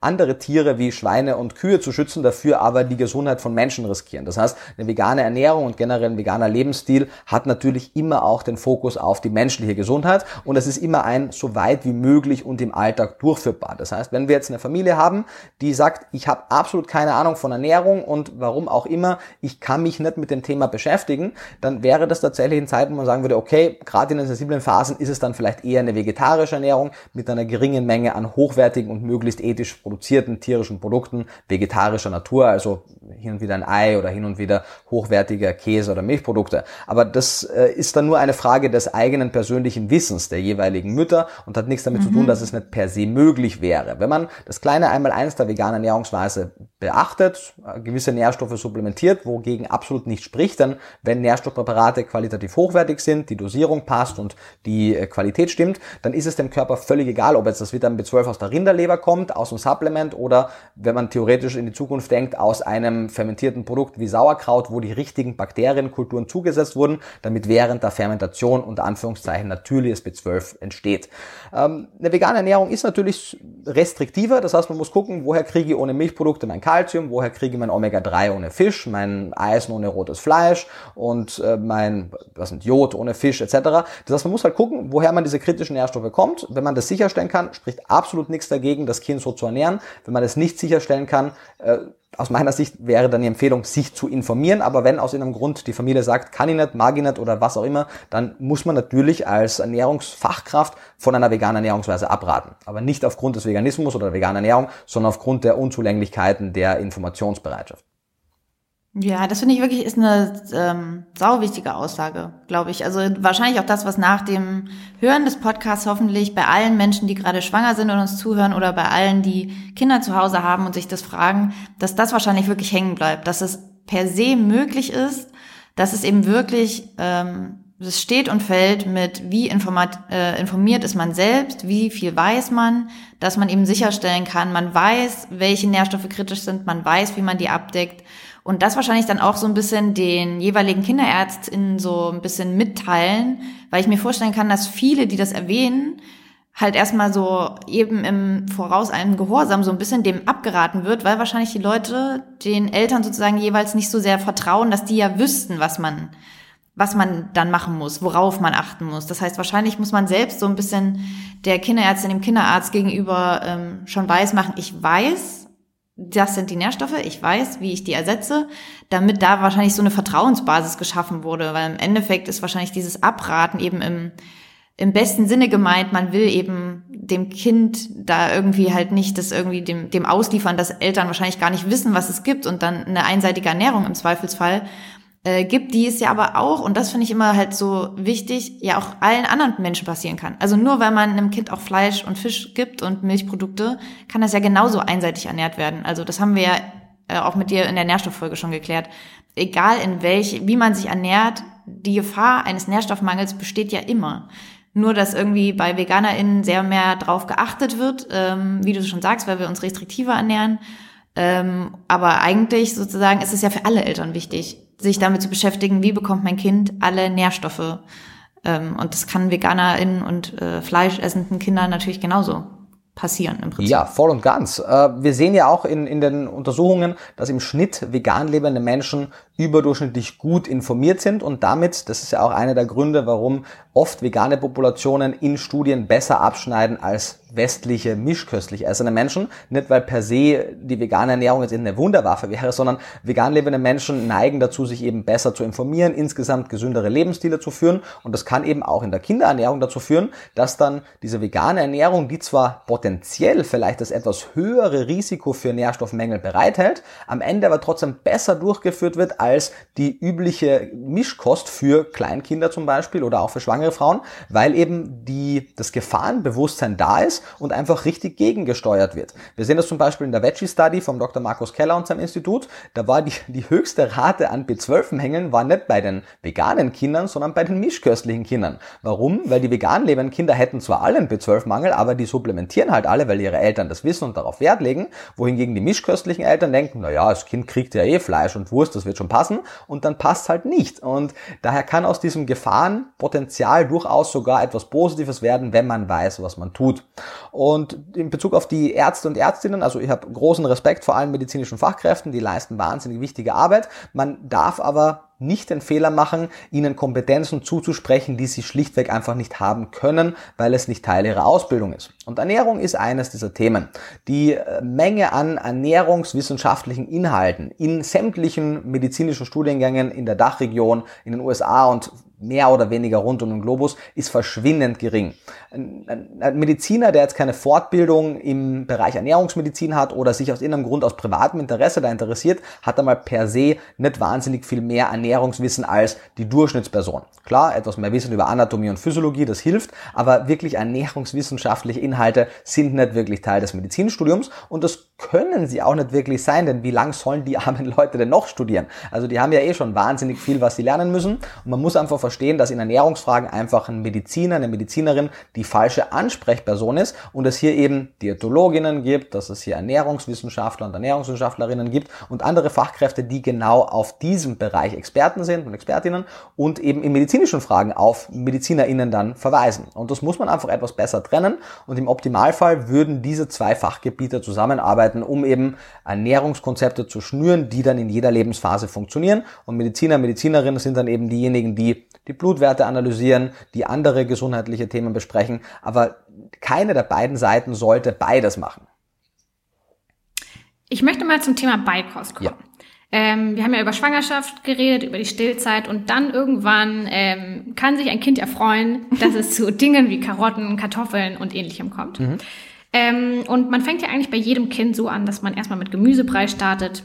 [SPEAKER 3] andere Tiere wie Schweine und Kühe zu schützen, dafür aber die Gesundheit von Menschen riskieren. Das heißt, eine vegane Ernährung und generell ein veganer Lebensstil hat natürlich immer auch den Fokus auf die menschliche Gesundheit und es ist immer ein so weit wie möglich und im Alltag durchführbar. Das heißt, wenn wir jetzt eine Familie haben, die sagt, ich habe absolut keine Ahnung von Ernährung und warum auch immer, ich kann mich nicht mit dem Thema beschäftigen, dann wäre das tatsächlich ein Zeit, wo man sagen würde, okay, gerade in den sensiblen Phasen ist es dann vielleicht eher eine vegetarische Ernährung mit einer geringen Menge an hochwertigen und möglichst ethisch produzierten tierischen Produkten vegetarischer Natur Natur, also hin und wieder ein Ei oder hin und wieder hochwertiger Käse oder Milchprodukte. Aber das äh, ist dann nur eine Frage des eigenen persönlichen Wissens der jeweiligen Mütter und hat nichts damit mhm. zu tun, mhm. dass es nicht per se möglich wäre. Wenn man das kleine Einmaleins der veganen Ernährungsweise beachtet, äh, gewisse Nährstoffe supplementiert, wogegen absolut nicht spricht, dann wenn Nährstoffpräparate qualitativ hochwertig sind, die Dosierung passt und die äh, Qualität stimmt, dann ist es dem Körper völlig egal, ob jetzt das Vitamin B12 aus der Rinderleber kommt, aus dem Supplement oder wenn man theoretisch in die Zukunft denkt, aus einem fermentierten Produkt wie Sauerkraut, wo die richtigen Bakterienkulturen zugesetzt wurden, damit während der Fermentation unter Anführungszeichen natürliches B12 entsteht. Ähm, eine vegane Ernährung ist natürlich restriktiver, das heißt, man muss gucken, woher kriege ich ohne Milchprodukte mein Kalzium, woher kriege ich mein Omega-3 ohne Fisch, mein Eisen ohne rotes Fleisch und äh, mein was sind Jod ohne Fisch Fisch etc. Das heißt, man muss halt gucken, woher man diese kritischen Nährstoffe bekommt. Wenn man das sicherstellen kann, spricht absolut nichts dagegen, das Kind so zu ernähren. Wenn man das nicht sicherstellen kann, äh, aus meiner Sicht wäre dann die Empfehlung, sich zu informieren. Aber wenn aus irgendeinem Grund die Familie sagt, kann ich nicht, mag ich nicht oder was auch immer, dann muss man natürlich als Ernährungsfachkraft von einer veganen Ernährungsweise abraten. Aber nicht aufgrund des Veganismus oder der veganen Ernährung, sondern aufgrund der Unzulänglichkeiten der Informationsbereitschaft.
[SPEAKER 1] Ja, das finde ich wirklich ist eine ähm, sauwichtige Aussage, glaube ich. Also wahrscheinlich auch das, was nach dem Hören des Podcasts hoffentlich bei allen Menschen, die gerade schwanger sind und uns zuhören oder bei allen, die Kinder zu Hause haben und sich das fragen, dass das wahrscheinlich wirklich hängen bleibt, dass es per se möglich ist, dass es eben wirklich ähm, es steht und fällt mit, wie informat, äh, informiert ist man selbst, wie viel weiß man, dass man eben sicherstellen kann, man weiß, welche Nährstoffe kritisch sind, man weiß, wie man die abdeckt und das wahrscheinlich dann auch so ein bisschen den jeweiligen KinderärztInnen so ein bisschen mitteilen, weil ich mir vorstellen kann, dass viele, die das erwähnen, halt erstmal so eben im Voraus einem Gehorsam so ein bisschen dem abgeraten wird, weil wahrscheinlich die Leute den Eltern sozusagen jeweils nicht so sehr vertrauen, dass die ja wüssten, was man, was man dann machen muss, worauf man achten muss. Das heißt, wahrscheinlich muss man selbst so ein bisschen der Kinderärztin, dem Kinderarzt gegenüber ähm, schon weiß machen, ich weiß, das sind die Nährstoffe, ich weiß, wie ich die ersetze, damit da wahrscheinlich so eine Vertrauensbasis geschaffen wurde, weil im Endeffekt ist wahrscheinlich dieses Abraten eben im, im besten Sinne gemeint, man will eben dem Kind da irgendwie halt nicht das irgendwie dem, dem ausliefern, dass Eltern wahrscheinlich gar nicht wissen, was es gibt und dann eine einseitige Ernährung im Zweifelsfall äh, gibt, die es ja aber auch, und das finde ich immer halt so wichtig, ja auch allen anderen Menschen passieren kann. Also nur weil man einem Kind auch Fleisch und Fisch gibt und Milchprodukte, kann das ja genauso einseitig ernährt werden. Also das haben wir ja äh, auch mit dir in der Nährstofffolge schon geklärt. Egal in welch, wie man sich ernährt, die Gefahr eines Nährstoffmangels besteht ja immer. Nur, dass irgendwie bei VeganerInnen sehr mehr drauf geachtet wird, ähm, wie du schon sagst, weil wir uns restriktiver ernähren. Ähm, aber eigentlich sozusagen ist es ja für alle Eltern wichtig, sich damit zu beschäftigen, wie bekommt mein Kind alle Nährstoffe. Ähm, und das kann VeganerInnen und äh, fleischessenden Kindern natürlich genauso passieren im
[SPEAKER 3] Prinzip. Ja, voll und ganz. Äh, wir sehen ja auch in, in den Untersuchungen, dass im Schnitt vegan lebende Menschen überdurchschnittlich gut informiert sind und damit, das ist ja auch einer der Gründe, warum oft vegane Populationen in Studien besser abschneiden als westliche mischköstlich essende Menschen. Nicht weil per se die vegane Ernährung jetzt eine Wunderwaffe wäre, sondern vegan lebende Menschen neigen dazu, sich eben besser zu informieren, insgesamt gesündere Lebensstile zu führen. Und das kann eben auch in der Kinderernährung dazu führen, dass dann diese vegane Ernährung, die zwar potenziell vielleicht das etwas höhere Risiko für Nährstoffmängel bereithält, am Ende aber trotzdem besser durchgeführt wird als die übliche Mischkost für Kleinkinder zum Beispiel oder auch für schwangere Frauen, weil eben die, das Gefahrenbewusstsein da ist und einfach richtig gegengesteuert wird. Wir sehen das zum Beispiel in der Veggie Study vom Dr. Markus Keller und seinem Institut. Da war die, die höchste Rate an B12-Mängeln war nicht bei den veganen Kindern, sondern bei den mischköstlichen Kindern. Warum? Weil die vegan lebenden Kinder hätten zwar alle einen B12-Mangel, aber die supplementieren halt alle, weil ihre Eltern das wissen und darauf Wert legen, wohingegen die mischköstlichen Eltern denken, na ja, das Kind kriegt ja eh Fleisch und Wurst, das wird schon passen und dann passt halt nicht. Und daher kann aus diesem Gefahrenpotenzial durchaus sogar etwas Positives werden, wenn man weiß, was man tut. Und in Bezug auf die Ärzte und Ärztinnen, also ich habe großen Respekt vor allen medizinischen Fachkräften, die leisten wahnsinnig wichtige Arbeit. Man darf aber nicht den Fehler machen, ihnen Kompetenzen zuzusprechen, die sie schlichtweg einfach nicht haben können, weil es nicht Teil ihrer Ausbildung ist. Und Ernährung ist eines dieser Themen. Die äh, Menge an ernährungswissenschaftlichen Inhalten in sämtlichen medizinischen Studiengängen in der Dachregion, in den USA und mehr oder weniger rund um den Globus, ist verschwindend gering. Ein Mediziner, der jetzt keine Fortbildung im Bereich Ernährungsmedizin hat oder sich aus irgendeinem Grund aus privatem Interesse da interessiert, hat einmal per se nicht wahnsinnig viel mehr Ernährungswissen als die Durchschnittsperson. Klar, etwas mehr Wissen über Anatomie und Physiologie, das hilft, aber wirklich ernährungswissenschaftliche Inhalte sind nicht wirklich Teil des Medizinstudiums und das können sie auch nicht wirklich sein, denn wie lang sollen die armen Leute denn noch studieren? Also die haben ja eh schon wahnsinnig viel, was sie lernen müssen und man muss einfach verstehen, dass in Ernährungsfragen einfach ein Mediziner, eine Medizinerin die falsche Ansprechperson ist und es hier eben Diätologinnen gibt, dass es hier Ernährungswissenschaftler und Ernährungswissenschaftlerinnen gibt und andere Fachkräfte, die genau auf diesem Bereich Experten sind und Expertinnen und eben in medizinischen Fragen auf MedizinerInnen dann verweisen. Und das muss man einfach etwas besser trennen und im Optimalfall würden diese zwei Fachgebiete zusammenarbeiten, um eben Ernährungskonzepte zu schnüren, die dann in jeder Lebensphase funktionieren und Mediziner, Medizinerinnen sind dann eben diejenigen, die die Blutwerte analysieren, die andere gesundheitliche Themen besprechen, aber keine der beiden Seiten sollte beides machen.
[SPEAKER 2] Ich möchte mal zum Thema Beikost kommen. Ja. Ähm, wir haben ja über Schwangerschaft geredet, über die Stillzeit und dann irgendwann ähm, kann sich ein Kind erfreuen, dass es zu Dingen wie Karotten, Kartoffeln und ähnlichem kommt. Mhm. Ähm, und man fängt ja eigentlich bei jedem Kind so an, dass man erstmal mit Gemüsebrei startet.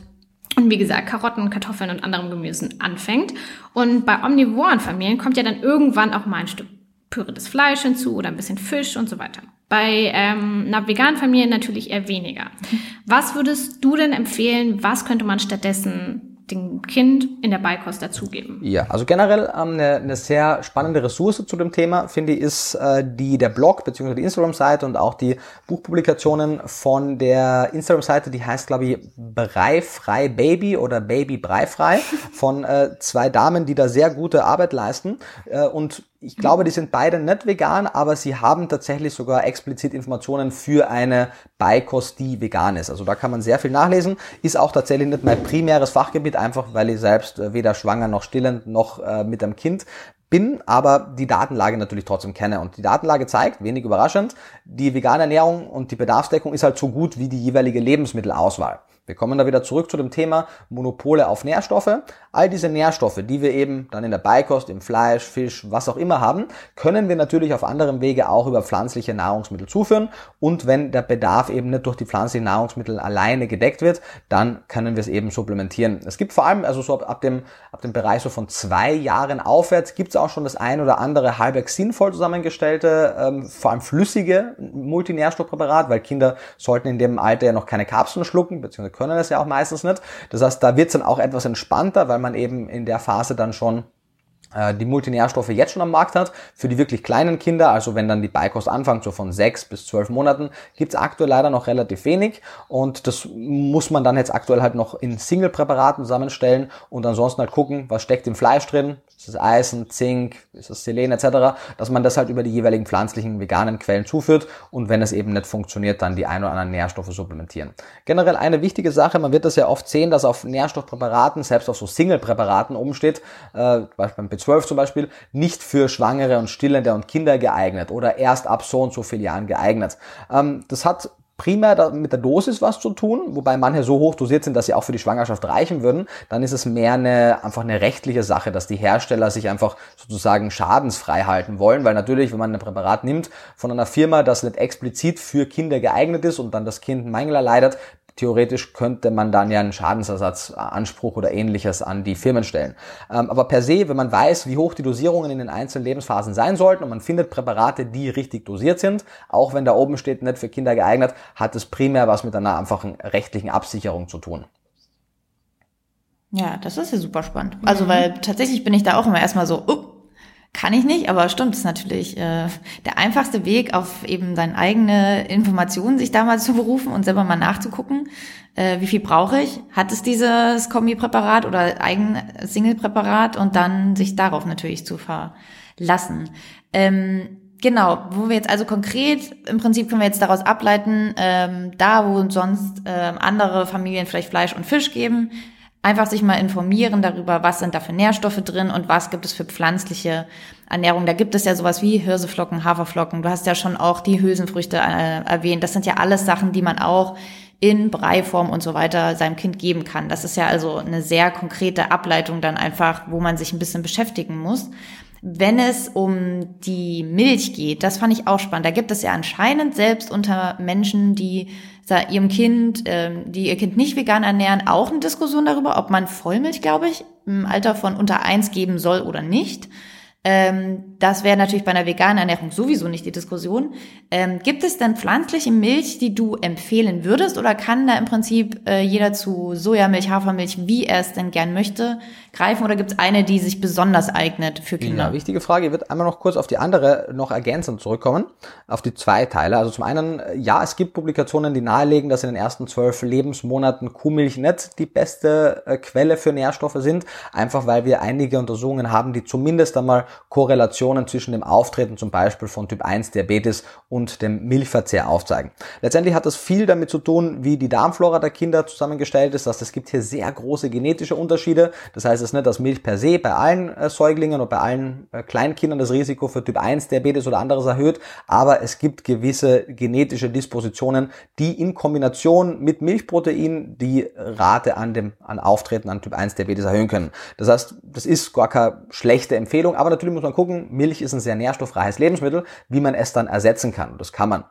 [SPEAKER 2] Und wie gesagt, Karotten, Kartoffeln und anderem Gemüsen anfängt. Und bei omnivoren Familien kommt ja dann irgendwann auch mal ein Stück püriertes Fleisch hinzu oder ein bisschen Fisch und so weiter. Bei ähm, einer veganen Familie natürlich eher weniger. Was würdest du denn empfehlen? Was könnte man stattdessen dem Kind in der Beikost dazugeben.
[SPEAKER 3] Ja, also generell ähm, eine, eine sehr spannende Ressource zu dem Thema, finde ich, ist äh, die der Blog bzw. die Instagram-Seite und auch die Buchpublikationen von der Instagram-Seite, die heißt, glaube ich, Breifrei Baby oder Baby Breifrei von äh, zwei Damen, die da sehr gute Arbeit leisten. Äh, und ich glaube, die sind beide nicht vegan, aber sie haben tatsächlich sogar explizit Informationen für eine Beikost, die vegan ist. Also da kann man sehr viel nachlesen. Ist auch tatsächlich nicht mein primäres Fachgebiet, einfach weil ich selbst äh, weder schwanger noch stillend noch äh, mit einem Kind bin, aber die Datenlage natürlich trotzdem kenne. Und die Datenlage zeigt, wenig überraschend, die vegane Ernährung und die Bedarfsdeckung ist halt so gut wie die jeweilige Lebensmittelauswahl. Wir kommen da wieder zurück zu dem Thema Monopole auf Nährstoffe. All diese Nährstoffe, die wir eben dann in der Beikost, im Fleisch, Fisch, was auch immer haben, können wir natürlich auf anderem Wege auch über pflanzliche Nahrungsmittel zuführen. Und wenn der Bedarf eben nicht durch die pflanzlichen Nahrungsmittel alleine gedeckt wird, dann können wir es eben supplementieren. Es gibt vor allem, also so ab, dem, ab dem Bereich so von zwei Jahren aufwärts, gibt es auch schon das ein oder andere halbwegs sinnvoll zusammengestellte, ähm, vor allem flüssige Multinährstoffpräparat, weil Kinder sollten in dem Alter ja noch keine Kapseln schlucken, beziehungsweise können das ja auch meistens nicht. Das heißt, da wird es dann auch etwas entspannter, weil man eben in der Phase dann schon die Multinährstoffe jetzt schon am Markt hat. Für die wirklich kleinen Kinder, also wenn dann die Beikost anfängt, so von sechs bis zwölf Monaten, gibt's aktuell leider noch relativ wenig und das muss man dann jetzt aktuell halt noch in Single-Präparaten zusammenstellen und ansonsten halt gucken, was steckt im Fleisch drin, ist es Eisen, Zink, ist es Selen etc., dass man das halt über die jeweiligen pflanzlichen veganen Quellen zuführt und wenn es eben nicht funktioniert, dann die ein oder anderen Nährstoffe supplementieren. Generell eine wichtige Sache, man wird das ja oft sehen, dass auf Nährstoffpräparaten, selbst auf so Single-Präparaten oben steht, äh, beim B12 zum Beispiel, nicht für Schwangere und Stillende und Kinder geeignet oder erst ab so und so vielen Jahren geeignet. Ähm, das hat primär mit der Dosis was zu tun, wobei manche so hoch dosiert sind, dass sie auch für die Schwangerschaft reichen würden, dann ist es mehr eine, einfach eine rechtliche Sache, dass die Hersteller sich einfach sozusagen schadensfrei halten wollen, weil natürlich, wenn man ein Präparat nimmt von einer Firma, das nicht explizit für Kinder geeignet ist und dann das Kind Mangel erleidet, theoretisch könnte man dann ja einen Schadensersatzanspruch oder ähnliches an die Firmen stellen. Ähm, aber per se, wenn man weiß, wie hoch die Dosierungen in den einzelnen Lebensphasen sein sollten und man findet Präparate, die richtig dosiert sind, auch wenn da oben steht, nicht für Kinder geeignet, hat es primär was mit einer einfachen rechtlichen Absicherung zu tun.
[SPEAKER 1] Ja, das ist ja super spannend. Also, weil tatsächlich bin ich da auch immer erstmal so, uh, kann ich nicht, aber stimmt, ist natürlich äh, der einfachste Weg, auf eben seine eigene Informationen sich da mal zu berufen und selber mal nachzugucken, äh, wie viel brauche ich, hat es dieses Kombipräparat oder eigen Single-Präparat und dann sich darauf natürlich zu verlassen. Ähm, Genau, wo wir jetzt also konkret, im Prinzip können wir jetzt daraus ableiten, ähm, da wo sonst ähm, andere Familien vielleicht Fleisch und Fisch geben, Einfach sich mal informieren darüber, was sind da für Nährstoffe drin und was gibt es für pflanzliche Ernährung. Da gibt es ja sowas wie Hirseflocken, Haferflocken. Du hast ja schon auch die Hülsenfrüchte äh, erwähnt. Das sind ja alles Sachen, die man auch in Breiform und so weiter seinem Kind geben kann. Das ist ja also eine sehr konkrete Ableitung dann einfach, wo man sich ein bisschen beschäftigen muss. Wenn es um die Milch geht, das fand ich auch spannend. Da gibt es ja anscheinend selbst unter Menschen, die ihrem Kind, ähm, die ihr Kind nicht vegan ernähren, auch eine Diskussion darüber, ob man Vollmilch, glaube ich, im Alter von unter eins geben soll oder nicht. Ähm, das wäre natürlich bei einer veganen Ernährung sowieso nicht die Diskussion. Ähm, gibt es denn pflanzliche Milch, die du empfehlen würdest oder kann da im Prinzip äh, jeder zu Sojamilch, Hafermilch, wie er es denn gern möchte, greifen oder gibt es eine, die sich besonders eignet für Kinder?
[SPEAKER 3] Ja, wichtige Frage. Ich würde einmal noch kurz auf die andere noch ergänzend zurückkommen, auf die zwei Teile. Also zum einen, ja, es gibt Publikationen, die nahelegen, dass in den ersten zwölf Lebensmonaten Kuhmilch nicht die beste äh, Quelle für Nährstoffe sind, einfach weil wir einige Untersuchungen haben, die zumindest einmal Korrelationen zwischen dem Auftreten zum Beispiel von Typ 1 Diabetes und dem Milchverzehr aufzeigen. Letztendlich hat das viel damit zu tun, wie die Darmflora der Kinder zusammengestellt ist. Das heißt, es gibt hier sehr große genetische Unterschiede. Das heißt, es nicht, dass Milch per se bei allen äh, Säuglingen oder bei allen äh, Kleinkindern das Risiko für Typ 1 Diabetes oder anderes erhöht, aber es gibt gewisse genetische Dispositionen, die in Kombination mit Milchprotein die Rate an dem an Auftreten an Typ 1 Diabetes erhöhen können. Das heißt, das ist gar keine schlechte Empfehlung, aber natürlich muss man gucken, Milch ist ein sehr nährstoffreiches Lebensmittel, wie man es dann ersetzen kann. Das kann man.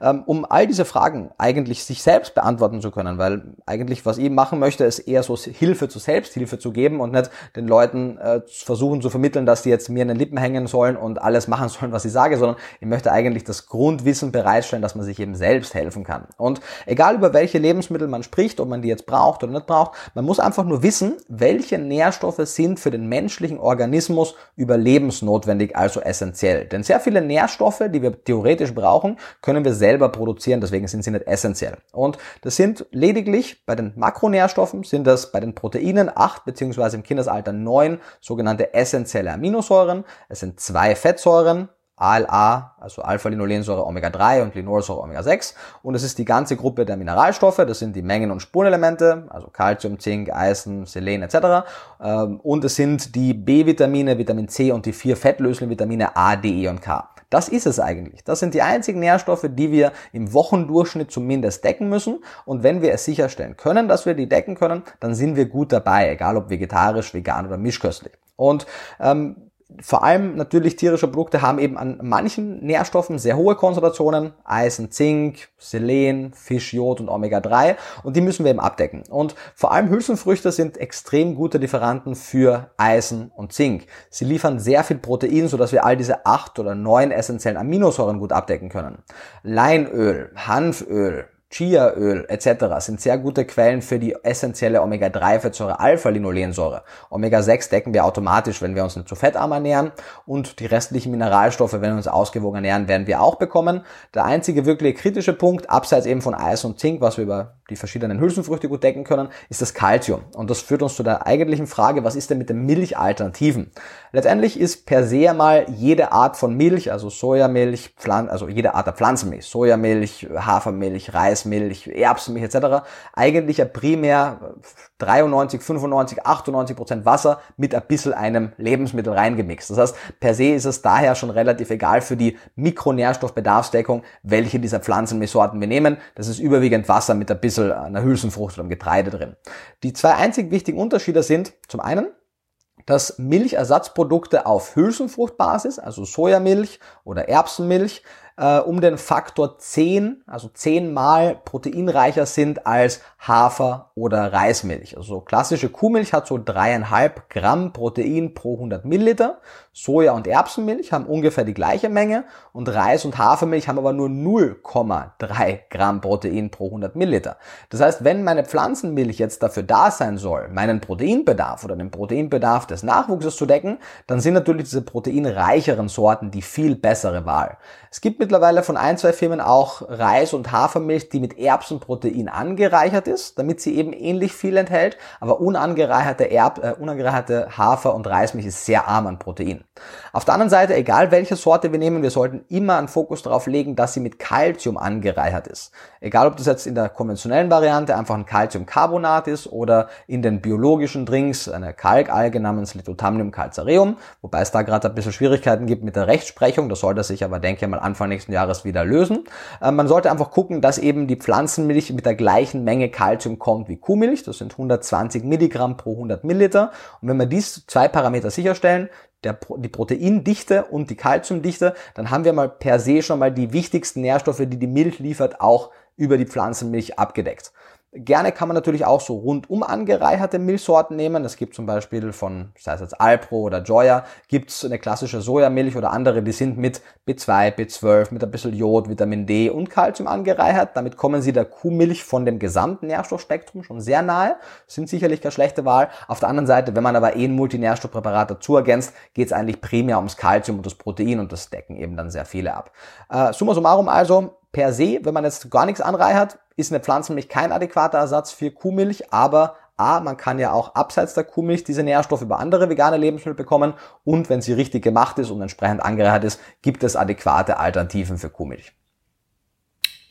[SPEAKER 3] Ähm, um all diese Fragen eigentlich sich selbst beantworten zu können, weil eigentlich was ich machen möchte, ist eher so Hilfe zur Selbsthilfe zu geben und nicht den Leuten äh, versuchen zu vermitteln, dass die jetzt mir in den Lippen hängen sollen und alles machen sollen, was ich sage, sondern ich möchte eigentlich das Grundwissen bereitstellen, dass man sich eben selbst helfen kann. Und egal über welche Lebensmittel man spricht, ob man die jetzt braucht oder nicht braucht, man muss einfach nur wissen, welche Nährstoffe sind für den menschlichen Organismus überlebensnotwendig, also essentiell. Denn sehr viele Nährstoffe, die wir theoretisch brauchen, können wir selber produzieren, deswegen sind sie nicht essentiell. Und das sind lediglich bei den Makronährstoffen, sind das bei den Proteinen acht beziehungsweise im Kindesalter neun sogenannte essentielle Aminosäuren. Es sind zwei Fettsäuren, ALA, also Alpha-Linolensäure Omega-3 und Linolsäure Omega-6. Und es ist die ganze Gruppe der Mineralstoffe, das sind die Mengen- und Spurenelemente, also Calcium, Zink, Eisen, Selen etc. Ähm, und es sind die B-Vitamine, Vitamin C und die vier Fettlösungsvitamine A, D, E und K. Das ist es eigentlich. Das sind die einzigen Nährstoffe, die wir im Wochendurchschnitt zumindest decken müssen. Und wenn wir es sicherstellen können, dass wir die decken können, dann sind wir gut dabei, egal ob vegetarisch, vegan oder mischköstlich. Und ähm, vor allem natürlich tierische Produkte haben eben an manchen Nährstoffen sehr hohe Konzentrationen, Eisen, Zink, Selen, Fisch, Jod und Omega-3 und die müssen wir eben abdecken. Und vor allem Hülsenfrüchte sind extrem gute Lieferanten für Eisen und Zink. Sie liefern sehr viel Protein, sodass wir all diese acht oder neun essentiellen Aminosäuren gut abdecken können. Leinöl, Hanföl, Chiaöl etc. sind sehr gute Quellen für die essentielle Omega-3-Fettsäure Alpha-Linolensäure. Omega-6 decken wir automatisch, wenn wir uns nicht zu fettarm ernähren und die restlichen Mineralstoffe, wenn wir uns ausgewogen ernähren, werden wir auch bekommen. Der einzige wirklich kritische Punkt, abseits eben von Eis und Zink, was wir über die verschiedenen Hülsenfrüchte gut decken können, ist das Calcium. Und das führt uns zu der eigentlichen Frage, was ist denn mit den Milchalternativen? Letztendlich ist per se mal jede Art von Milch, also Sojamilch, Pflan also jede Art der Pflanzenmilch, Sojamilch, Hafermilch, Reismilch, Erbsenmilch etc. eigentlich ja primär 93, 95, 98 Prozent Wasser mit ein bisschen einem Lebensmittel reingemixt. Das heißt, per se ist es daher schon relativ egal für die Mikronährstoffbedarfsdeckung, welche dieser Pflanzenmilchsorten wir nehmen. Das ist überwiegend Wasser mit ein bisschen einer Hülsenfrucht oder einem Getreide drin. Die zwei einzig wichtigen Unterschiede sind zum einen, dass Milchersatzprodukte auf Hülsenfruchtbasis, also Sojamilch oder Erbsenmilch, äh, um den Faktor 10, also 10 mal proteinreicher sind als Hafer oder Reismilch. Also klassische Kuhmilch hat so dreieinhalb Gramm Protein pro 100 Milliliter. Soja und Erbsenmilch haben ungefähr die gleiche Menge und Reis und Hafermilch haben aber nur 0,3 Gramm Protein pro 100 Milliliter. Das heißt, wenn meine Pflanzenmilch jetzt dafür da sein soll, meinen Proteinbedarf oder den Proteinbedarf des Nachwuchses zu decken, dann sind natürlich diese proteinreicheren Sorten die viel bessere Wahl. Es gibt mittlerweile von ein, zwei Firmen auch Reis- und Hafermilch, die mit Erbsenprotein angereichert ist, damit sie eben ähnlich viel enthält, aber unangereicherte, Erb, äh, unangereicherte Hafer- und Reismilch ist sehr arm an Protein. Auf der anderen Seite, egal welche Sorte wir nehmen, wir sollten immer einen Fokus darauf legen, dass sie mit Calcium angereichert ist. Egal, ob das jetzt in der konventionellen Variante einfach ein Calciumcarbonat ist oder in den biologischen Drinks eine Kalkalge namens Lithothamnium calcareum, wobei es da gerade ein bisschen Schwierigkeiten gibt mit der Rechtsprechung, das sollte sich aber, denke ich mal, Anfang nächsten Jahres wieder lösen. Äh, man sollte einfach gucken, dass eben die Pflanzenmilch mit der gleichen Menge Kalzium kommt wie Kuhmilch. Das sind 120 Milligramm pro 100 Milliliter. Und wenn wir dies zwei Parameter sicherstellen, der, die Proteindichte und die Kalziumdichte, dann haben wir mal per se schon mal die wichtigsten Nährstoffe, die die Milch liefert, auch über die Pflanzenmilch abgedeckt. Gerne kann man natürlich auch so rundum angereicherte Milchsorten nehmen. Es gibt zum Beispiel von, sei es jetzt Alpro oder Joya, gibt es eine klassische Sojamilch oder andere, die sind mit B2, B12, mit ein bisschen Jod, Vitamin D und Kalzium angereichert. Damit kommen sie der Kuhmilch von dem gesamten Nährstoffspektrum schon sehr nahe. Sind sicherlich keine schlechte Wahl. Auf der anderen Seite, wenn man aber eh ein Multinährstoffpräparat dazu ergänzt, geht es eigentlich primär ums Kalzium und das Protein und das decken eben dann sehr viele ab. Äh, summa summarum also, per se, wenn man jetzt gar nichts anreichert, ist eine Pflanzenmilch kein adäquater Ersatz für Kuhmilch, aber A, man kann ja auch abseits der Kuhmilch diese Nährstoffe über andere vegane Lebensmittel bekommen und wenn sie richtig gemacht ist und entsprechend angereichert ist, gibt es adäquate Alternativen für Kuhmilch.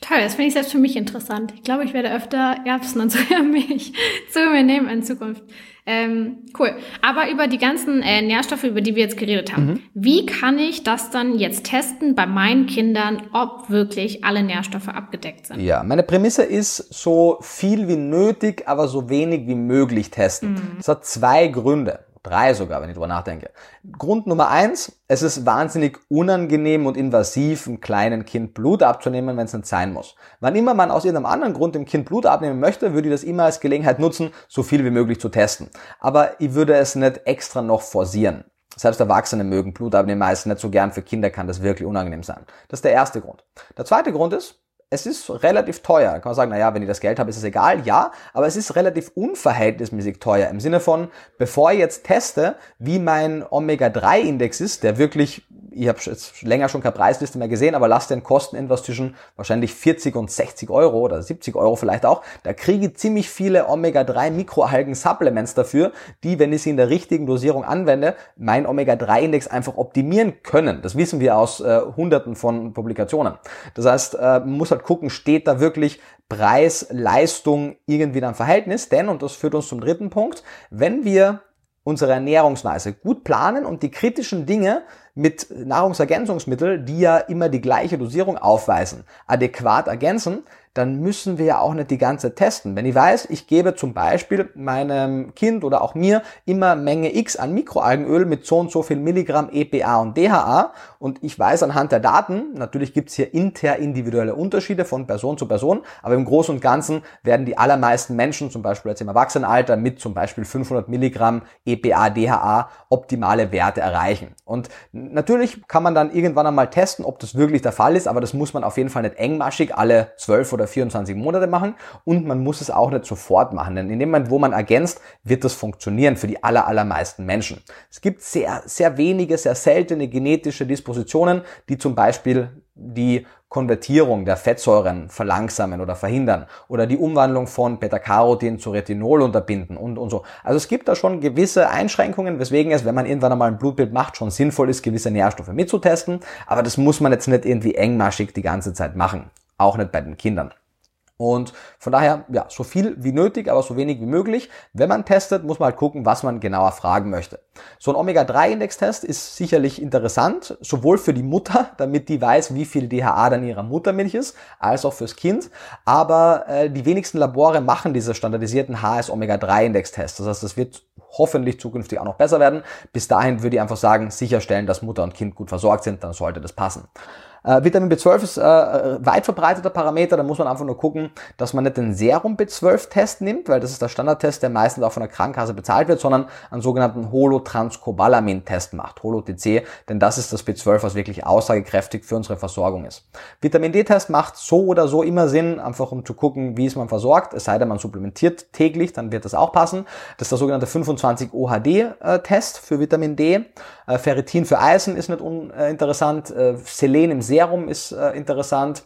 [SPEAKER 2] Toll, das finde ich selbst für mich interessant. Ich glaube, ich werde öfter Erbsen und Sojamilch zu mir nehmen in Zukunft. Ähm, cool. Aber über die ganzen äh, Nährstoffe, über die wir jetzt geredet haben, mhm. wie kann ich das dann jetzt testen bei meinen Kindern, ob wirklich alle Nährstoffe abgedeckt sind?
[SPEAKER 3] Ja, meine Prämisse ist, so viel wie nötig, aber so wenig wie möglich testen. Mhm. Das hat zwei Gründe. Drei sogar, wenn ich drüber nachdenke. Grund Nummer eins, es ist wahnsinnig unangenehm und invasiv, einem kleinen Kind Blut abzunehmen, wenn es nicht sein muss. Wann immer man aus irgendeinem anderen Grund dem Kind Blut abnehmen möchte, würde ich das immer als Gelegenheit nutzen, so viel wie möglich zu testen. Aber ich würde es nicht extra noch forcieren. Selbst Erwachsene mögen Blut abnehmen meist nicht so gern. Für Kinder kann das wirklich unangenehm sein. Das ist der erste Grund. Der zweite Grund ist, es ist relativ teuer. Kann man sagen, naja, wenn ich das Geld habe, ist es egal. Ja, aber es ist relativ unverhältnismäßig teuer. Im Sinne von, bevor ich jetzt teste, wie mein Omega-3-Index ist, der wirklich ich habe jetzt länger schon keine Preisliste mehr gesehen, aber lasst den Kosten etwas zwischen wahrscheinlich 40 und 60 Euro oder 70 Euro vielleicht auch. Da kriege ich ziemlich viele Omega-3 Mikroalgen-Supplements dafür, die, wenn ich sie in der richtigen Dosierung anwende, mein Omega-3-Index einfach optimieren können. Das wissen wir aus äh, hunderten von Publikationen. Das heißt, äh, man muss halt gucken, steht da wirklich Preis, Leistung irgendwie in einem Verhältnis? Denn, und das führt uns zum dritten Punkt, wenn wir unsere Ernährungsweise gut planen und die kritischen Dinge mit Nahrungsergänzungsmitteln, die ja immer die gleiche Dosierung aufweisen, adäquat ergänzen, dann müssen wir ja auch nicht die ganze testen. Wenn ich weiß, ich gebe zum Beispiel meinem Kind oder auch mir immer Menge X an Mikroalgenöl mit so und so viel Milligramm EPA und DHA und ich weiß anhand der Daten, natürlich gibt es hier interindividuelle Unterschiede von Person zu Person, aber im Großen und Ganzen werden die allermeisten Menschen, zum Beispiel jetzt im Erwachsenenalter, mit zum Beispiel 500 Milligramm EPA, DHA optimale Werte erreichen. Und natürlich kann man dann irgendwann einmal testen, ob das wirklich der Fall ist, aber das muss man auf jeden Fall nicht engmaschig alle 12 oder 24 Monate machen und man muss es auch nicht sofort machen, denn in dem Moment, wo man ergänzt, wird das funktionieren für die aller, allermeisten Menschen. Es gibt sehr, sehr wenige, sehr seltene genetische Dispositionen, die zum Beispiel die Konvertierung der Fettsäuren verlangsamen oder verhindern oder die Umwandlung von Beta-Carotin zu Retinol unterbinden und, und so. Also es gibt da schon gewisse Einschränkungen, weswegen es, wenn man irgendwann einmal ein Blutbild macht, schon sinnvoll ist, gewisse Nährstoffe mitzutesten, aber das muss man jetzt nicht irgendwie engmaschig die ganze Zeit machen. Auch nicht bei den Kindern. Und von daher, ja, so viel wie nötig, aber so wenig wie möglich. Wenn man testet, muss man halt gucken, was man genauer fragen möchte. So ein Omega-3-Index-Test ist sicherlich interessant, sowohl für die Mutter, damit die weiß, wie viel DHA dann ihrer Muttermilch ist, als auch fürs Kind. Aber äh, die wenigsten Labore machen diese standardisierten HS-Omega-3-Index-Tests. Das heißt, das wird hoffentlich zukünftig auch noch besser werden. Bis dahin würde ich einfach sagen, sicherstellen, dass Mutter und Kind gut versorgt sind, dann sollte das passen. Äh, Vitamin B12 ist äh, weit verbreiteter Parameter, da muss man einfach nur gucken, dass man nicht den Serum B12-Test nimmt, weil das ist der Standardtest, der meistens auch von der Krankenkasse bezahlt wird, sondern einen sogenannten Holotranscobalamin-Test macht, Holo-TC, denn das ist das B12, was wirklich aussagekräftig für unsere Versorgung ist. Vitamin D-Test macht so oder so immer Sinn, einfach um zu gucken, wie ist man versorgt, es sei denn, man supplementiert täglich, dann wird das auch passen. Das ist der sogenannte 25 OHD-Test für Vitamin D. Äh, Ferritin für Eisen ist nicht uninteressant, Selen im Serum ist äh, interessant.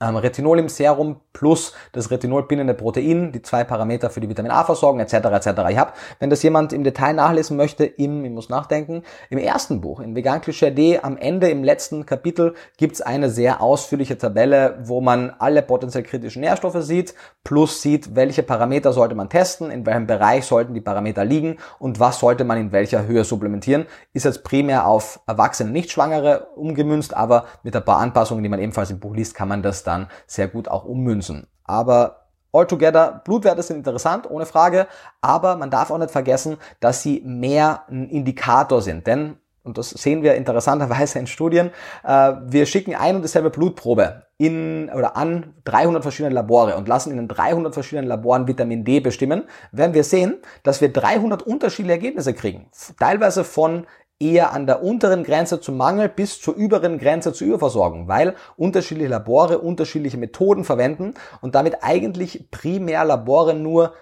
[SPEAKER 3] Ähm, Retinol im Serum plus das Retinol bindende Protein, die zwei Parameter für die Vitamin A-Versorgung etc. etc. Ich habe, wenn das jemand im Detail nachlesen möchte, im, ich muss nachdenken, im ersten Buch, in Vegan Klischee D, am Ende im letzten Kapitel gibt's eine sehr ausführliche Tabelle, wo man alle potenziell kritischen Nährstoffe sieht, plus sieht, welche Parameter sollte man testen, in welchem Bereich sollten die Parameter liegen und was sollte man in welcher Höhe supplementieren. Ist jetzt primär auf Erwachsene, nicht Schwangere umgemünzt, aber mit ein paar Anpassungen, die man ebenfalls im Buch liest, kann man das dann sehr gut auch ummünzen. Aber Altogether, Blutwerte sind interessant, ohne Frage, aber man darf auch nicht vergessen, dass sie mehr ein Indikator sind, denn und das sehen wir interessanterweise in Studien, äh, wir schicken ein und dieselbe Blutprobe in oder an 300 verschiedene Labore und lassen in den 300 verschiedenen Laboren Vitamin D bestimmen, werden wir sehen, dass wir 300 unterschiedliche Ergebnisse kriegen. Teilweise von eher an der unteren Grenze zum Mangel bis zur überen Grenze zur Überversorgung, weil unterschiedliche Labore unterschiedliche Methoden verwenden und damit eigentlich primär Labore nur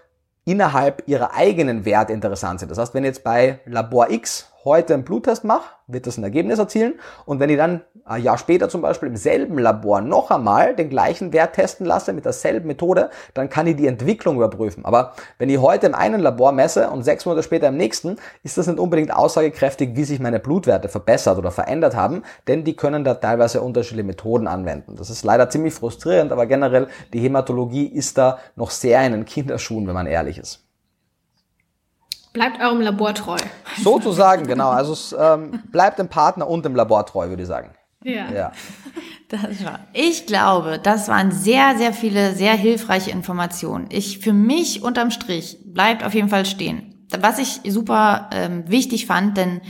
[SPEAKER 3] innerhalb ihrer eigenen Werte interessant sind. Das heißt, wenn jetzt bei Labor X heute einen Bluttest mache, wird das ein Ergebnis erzielen. Und wenn ich dann ein Jahr später zum Beispiel im selben Labor noch einmal den gleichen Wert testen lasse mit derselben Methode, dann kann ich die Entwicklung überprüfen. Aber wenn ich heute im einen Labor messe und sechs Monate später im nächsten, ist das nicht unbedingt aussagekräftig, wie sich meine Blutwerte verbessert oder verändert haben, denn die können da teilweise unterschiedliche Methoden anwenden. Das ist leider ziemlich frustrierend, aber generell die Hämatologie ist da noch sehr in den Kinderschuhen, wenn man ehrlich ist.
[SPEAKER 2] Bleibt eurem Labor treu.
[SPEAKER 3] Sozusagen, genau. Also es ähm, bleibt dem Partner und dem Labor treu, würde ich sagen.
[SPEAKER 2] Ja.
[SPEAKER 3] Ja.
[SPEAKER 1] Das war. Ich glaube, das waren sehr, sehr viele sehr hilfreiche Informationen. Ich für mich unterm Strich bleibt auf jeden Fall stehen. Was ich super ähm, wichtig fand, denn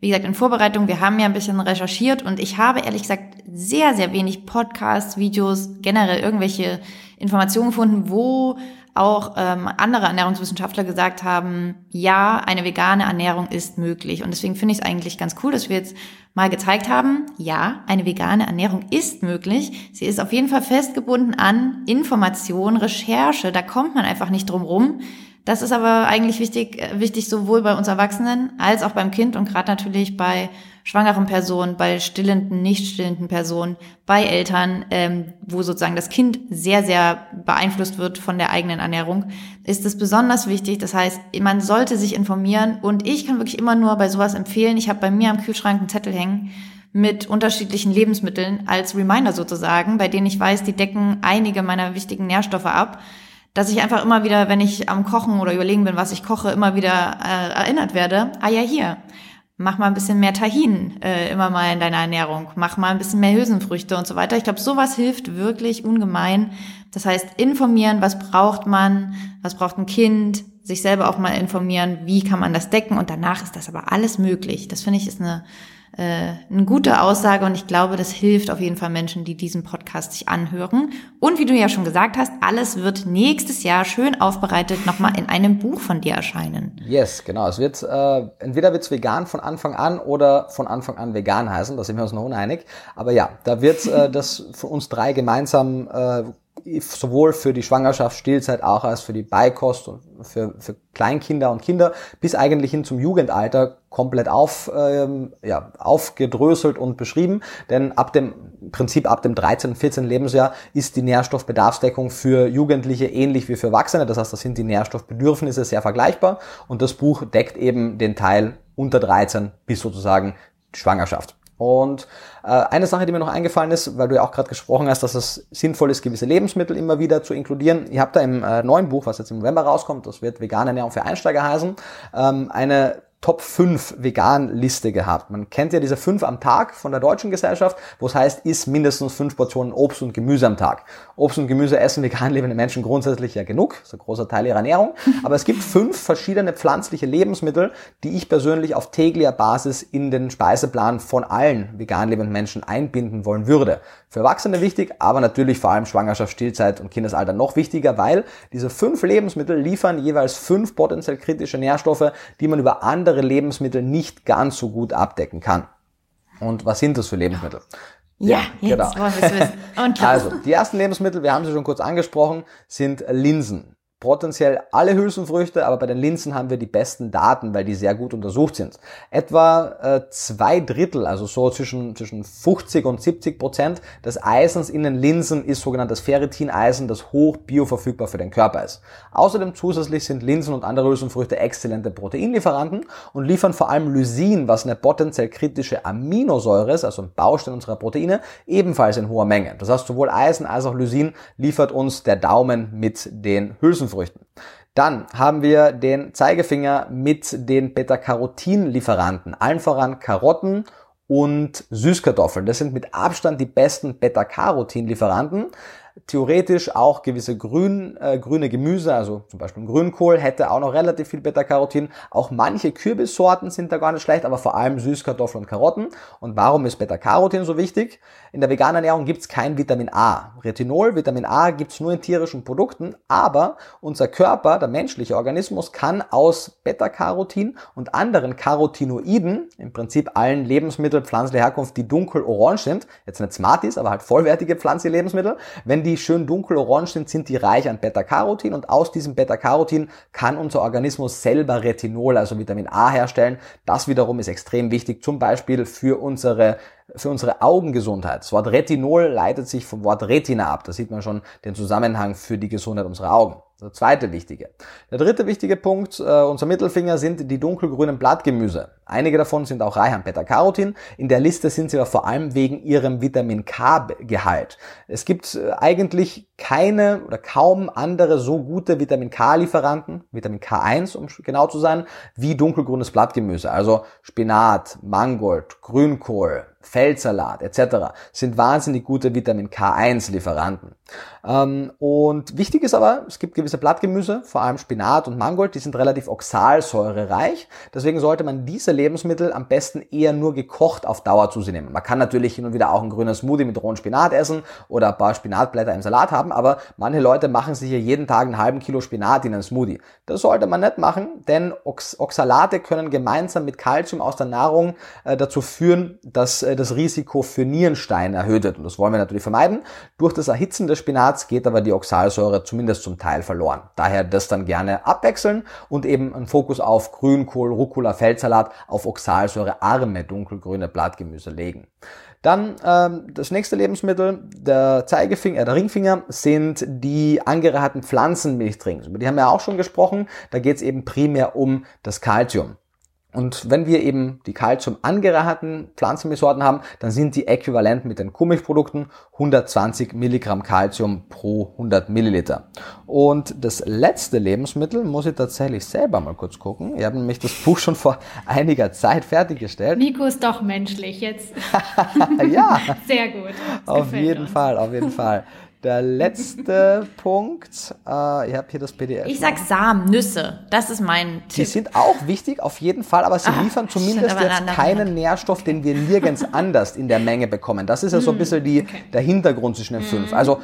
[SPEAKER 1] wie gesagt, in Vorbereitung, wir haben ja ein bisschen recherchiert und ich habe ehrlich gesagt sehr, sehr wenig Podcasts, Videos, generell irgendwelche Informationen gefunden, wo auch ähm, andere Ernährungswissenschaftler gesagt haben, ja, eine vegane Ernährung ist möglich. Und deswegen finde ich es eigentlich ganz cool, dass wir jetzt mal gezeigt haben, ja, eine vegane Ernährung ist möglich. Sie ist auf jeden Fall festgebunden an Information, Recherche. Da kommt man einfach nicht drum rum. Das ist aber eigentlich wichtig, äh, wichtig sowohl bei uns Erwachsenen als auch beim Kind und gerade natürlich bei schwangeren Personen, bei stillenden, nicht stillenden Personen, bei Eltern, ähm, wo sozusagen das Kind sehr, sehr beeinflusst wird von der eigenen Ernährung, ist es besonders wichtig. Das heißt, man sollte sich informieren und ich kann wirklich immer nur bei sowas empfehlen. Ich habe bei mir am Kühlschrank einen Zettel hängen mit unterschiedlichen Lebensmitteln als Reminder sozusagen, bei denen ich weiß, die decken einige meiner wichtigen Nährstoffe ab dass ich einfach immer wieder, wenn ich am Kochen oder überlegen bin, was ich koche, immer wieder äh, erinnert werde, ah ja, hier, mach mal ein bisschen mehr Tahin äh, immer mal in deiner Ernährung, mach mal ein bisschen mehr Hülsenfrüchte und so weiter. Ich glaube, sowas hilft wirklich ungemein. Das heißt, informieren, was braucht man, was braucht ein Kind, sich selber auch mal informieren, wie kann man das decken und danach ist das aber alles möglich. Das finde ich ist eine äh, eine gute Aussage und ich glaube, das hilft auf jeden Fall Menschen, die diesen Podcast sich anhören. Und wie du ja schon gesagt hast, alles wird nächstes Jahr schön aufbereitet nochmal in einem Buch von dir erscheinen.
[SPEAKER 3] Yes, genau. Es wird äh, entweder wird's vegan von Anfang an oder von Anfang an vegan heißen. Da sind wir uns noch uneinig. Aber ja, da wird äh, das für uns drei gemeinsam äh, sowohl für die Schwangerschaft, Stillzeit auch als für die Beikost und für, für Kleinkinder und Kinder bis eigentlich hin zum Jugendalter komplett auf, ähm, ja, aufgedröselt und beschrieben. Denn ab dem Prinzip ab dem 13., 14. Lebensjahr ist die Nährstoffbedarfsdeckung für Jugendliche ähnlich wie für Erwachsene. Das heißt, da sind die Nährstoffbedürfnisse sehr vergleichbar und das Buch deckt eben den Teil unter 13 bis sozusagen Schwangerschaft. Und äh, eine Sache, die mir noch eingefallen ist, weil du ja auch gerade gesprochen hast, dass es sinnvoll ist, gewisse Lebensmittel immer wieder zu inkludieren. Ihr habt da im äh, neuen Buch, was jetzt im November rauskommt, das wird vegane Ernährung für Einsteiger heißen, ähm, eine Top 5 Vegan-Liste gehabt. Man kennt ja diese 5 am Tag von der deutschen Gesellschaft, wo es heißt, isst mindestens 5 Portionen Obst und Gemüse am Tag. Obst und Gemüse essen vegan lebende Menschen grundsätzlich ja genug, das ist ein großer Teil ihrer Ernährung. Aber es gibt fünf verschiedene pflanzliche Lebensmittel, die ich persönlich auf täglicher Basis in den Speiseplan von allen vegan lebenden Menschen einbinden wollen würde. Für Erwachsene wichtig, aber natürlich vor allem Schwangerschaft, Stillzeit und Kindesalter noch wichtiger, weil diese fünf Lebensmittel liefern jeweils fünf potenziell kritische Nährstoffe, die man über andere andere Lebensmittel nicht ganz so gut abdecken kann. Und was sind das für Lebensmittel?
[SPEAKER 1] Ja, ja jetzt genau. wollen wir es wissen. Und
[SPEAKER 3] also, die ersten Lebensmittel, wir haben sie schon kurz angesprochen, sind Linsen potenziell alle Hülsenfrüchte, aber bei den Linsen haben wir die besten Daten, weil die sehr gut untersucht sind. Etwa äh, zwei Drittel, also so zwischen, zwischen 50 und 70 Prozent des Eisens in den Linsen ist sogenanntes Ferritineisen, das hoch bioverfügbar für den Körper ist. Außerdem zusätzlich sind Linsen und andere Hülsenfrüchte exzellente Proteinlieferanten und liefern vor allem Lysin, was eine potenziell kritische Aminosäure ist, also ein Baustein unserer Proteine, ebenfalls in hoher Menge. Das heißt, sowohl Eisen als auch Lysin liefert uns der Daumen mit den Hülsenfrüchten. Hülsenfrüchten. Dann haben wir den Zeigefinger mit den Beta-Carotin-Lieferanten, allen voran Karotten und Süßkartoffeln. Das sind mit Abstand die besten Beta-Carotin-Lieferanten theoretisch auch gewisse grün, äh, grüne Gemüse, also zum Beispiel Grünkohl, hätte auch noch relativ viel Beta-Carotin. Auch manche Kürbissorten sind da gar nicht schlecht, aber vor allem Süßkartoffeln und Karotten. Und warum ist Beta-Carotin so wichtig? In der veganen Ernährung gibt es kein Vitamin A. Retinol, Vitamin A gibt es nur in tierischen Produkten, aber unser Körper, der menschliche Organismus, kann aus Beta-Carotin und anderen Carotinoiden, im Prinzip allen Lebensmitteln pflanzlicher Herkunft, die dunkel orange sind, jetzt nicht Smarties, aber halt vollwertige pflanzliche Lebensmittel, wenn die die schön dunkel-orange sind, sind die reich an Beta-Carotin und aus diesem Beta-Carotin kann unser Organismus selber Retinol, also Vitamin A herstellen. Das wiederum ist extrem wichtig, zum Beispiel für unsere für unsere Augengesundheit. Das Wort Retinol leitet sich vom Wort Retina ab. Da sieht man schon den Zusammenhang für die Gesundheit unserer Augen. Der zweite wichtige. Der dritte wichtige Punkt, äh, unser Mittelfinger, sind die dunkelgrünen Blattgemüse. Einige davon sind auch reich an Beta-Carotin. In der Liste sind sie aber vor allem wegen ihrem Vitamin K-Gehalt. Es gibt äh, eigentlich keine oder kaum andere so gute Vitamin K-Lieferanten, Vitamin K1 um genau zu sein, wie dunkelgrünes Blattgemüse. Also Spinat, Mangold, Grünkohl, Feldsalat etc. sind wahnsinnig gute Vitamin K1-Lieferanten. Ähm, und wichtig ist aber, es gibt gewisse Blattgemüse, vor allem Spinat und Mangold, die sind relativ oxalsäurereich. Deswegen sollte man diese Lebensmittel am besten eher nur gekocht auf Dauer zu sich nehmen. Man kann natürlich hin und wieder auch ein grüner Smoothie mit rohen Spinat essen oder ein paar Spinatblätter im Salat haben, aber manche Leute machen sich hier jeden Tag einen halben Kilo Spinat in einen Smoothie. Das sollte man nicht machen, denn Ox Oxalate können gemeinsam mit Kalzium aus der Nahrung äh, dazu führen, dass äh, das Risiko für Nierenstein erhöht wird. Und das wollen wir natürlich vermeiden. Durch das Erhitzen des Spinats geht aber die Oxalsäure zumindest zum Teil verloren. Daher das dann gerne abwechseln und eben einen Fokus auf Grünkohl, Rucola, Feldsalat, auf oxalsäurearme dunkelgrüne Blattgemüse legen. Dann ähm, das nächste Lebensmittel, der Zeigefinger, äh, der Ringfinger, sind die angereicherten Pflanzenmilchdrinks. Über die haben wir auch schon gesprochen. Da geht es eben primär um das Kalzium. Und wenn wir eben die Kalzium angereicherten Pflanzenmilchsorten haben, dann sind die äquivalent mit den Kuhmilchprodukten 120 Milligramm Kalzium pro 100 Milliliter. Und das letzte Lebensmittel muss ich tatsächlich selber mal kurz gucken. Ich habe nämlich das Buch schon vor einiger Zeit fertiggestellt.
[SPEAKER 2] Nico ist doch menschlich jetzt.
[SPEAKER 3] ja.
[SPEAKER 2] Sehr gut.
[SPEAKER 3] Das auf jeden uns. Fall, auf jeden Fall. Der letzte Punkt, äh, ich habe hier das PDF.
[SPEAKER 1] Ich sag Samen, Nüsse, das ist mein Tipp.
[SPEAKER 3] Die sind auch wichtig, auf jeden Fall, aber sie Ach, liefern zumindest jetzt keinen Nährstoff, den wir nirgends anders in der Menge bekommen. Das ist ja so ein hm, bisschen die, okay. der Hintergrund zwischen den fünf. Hm. Also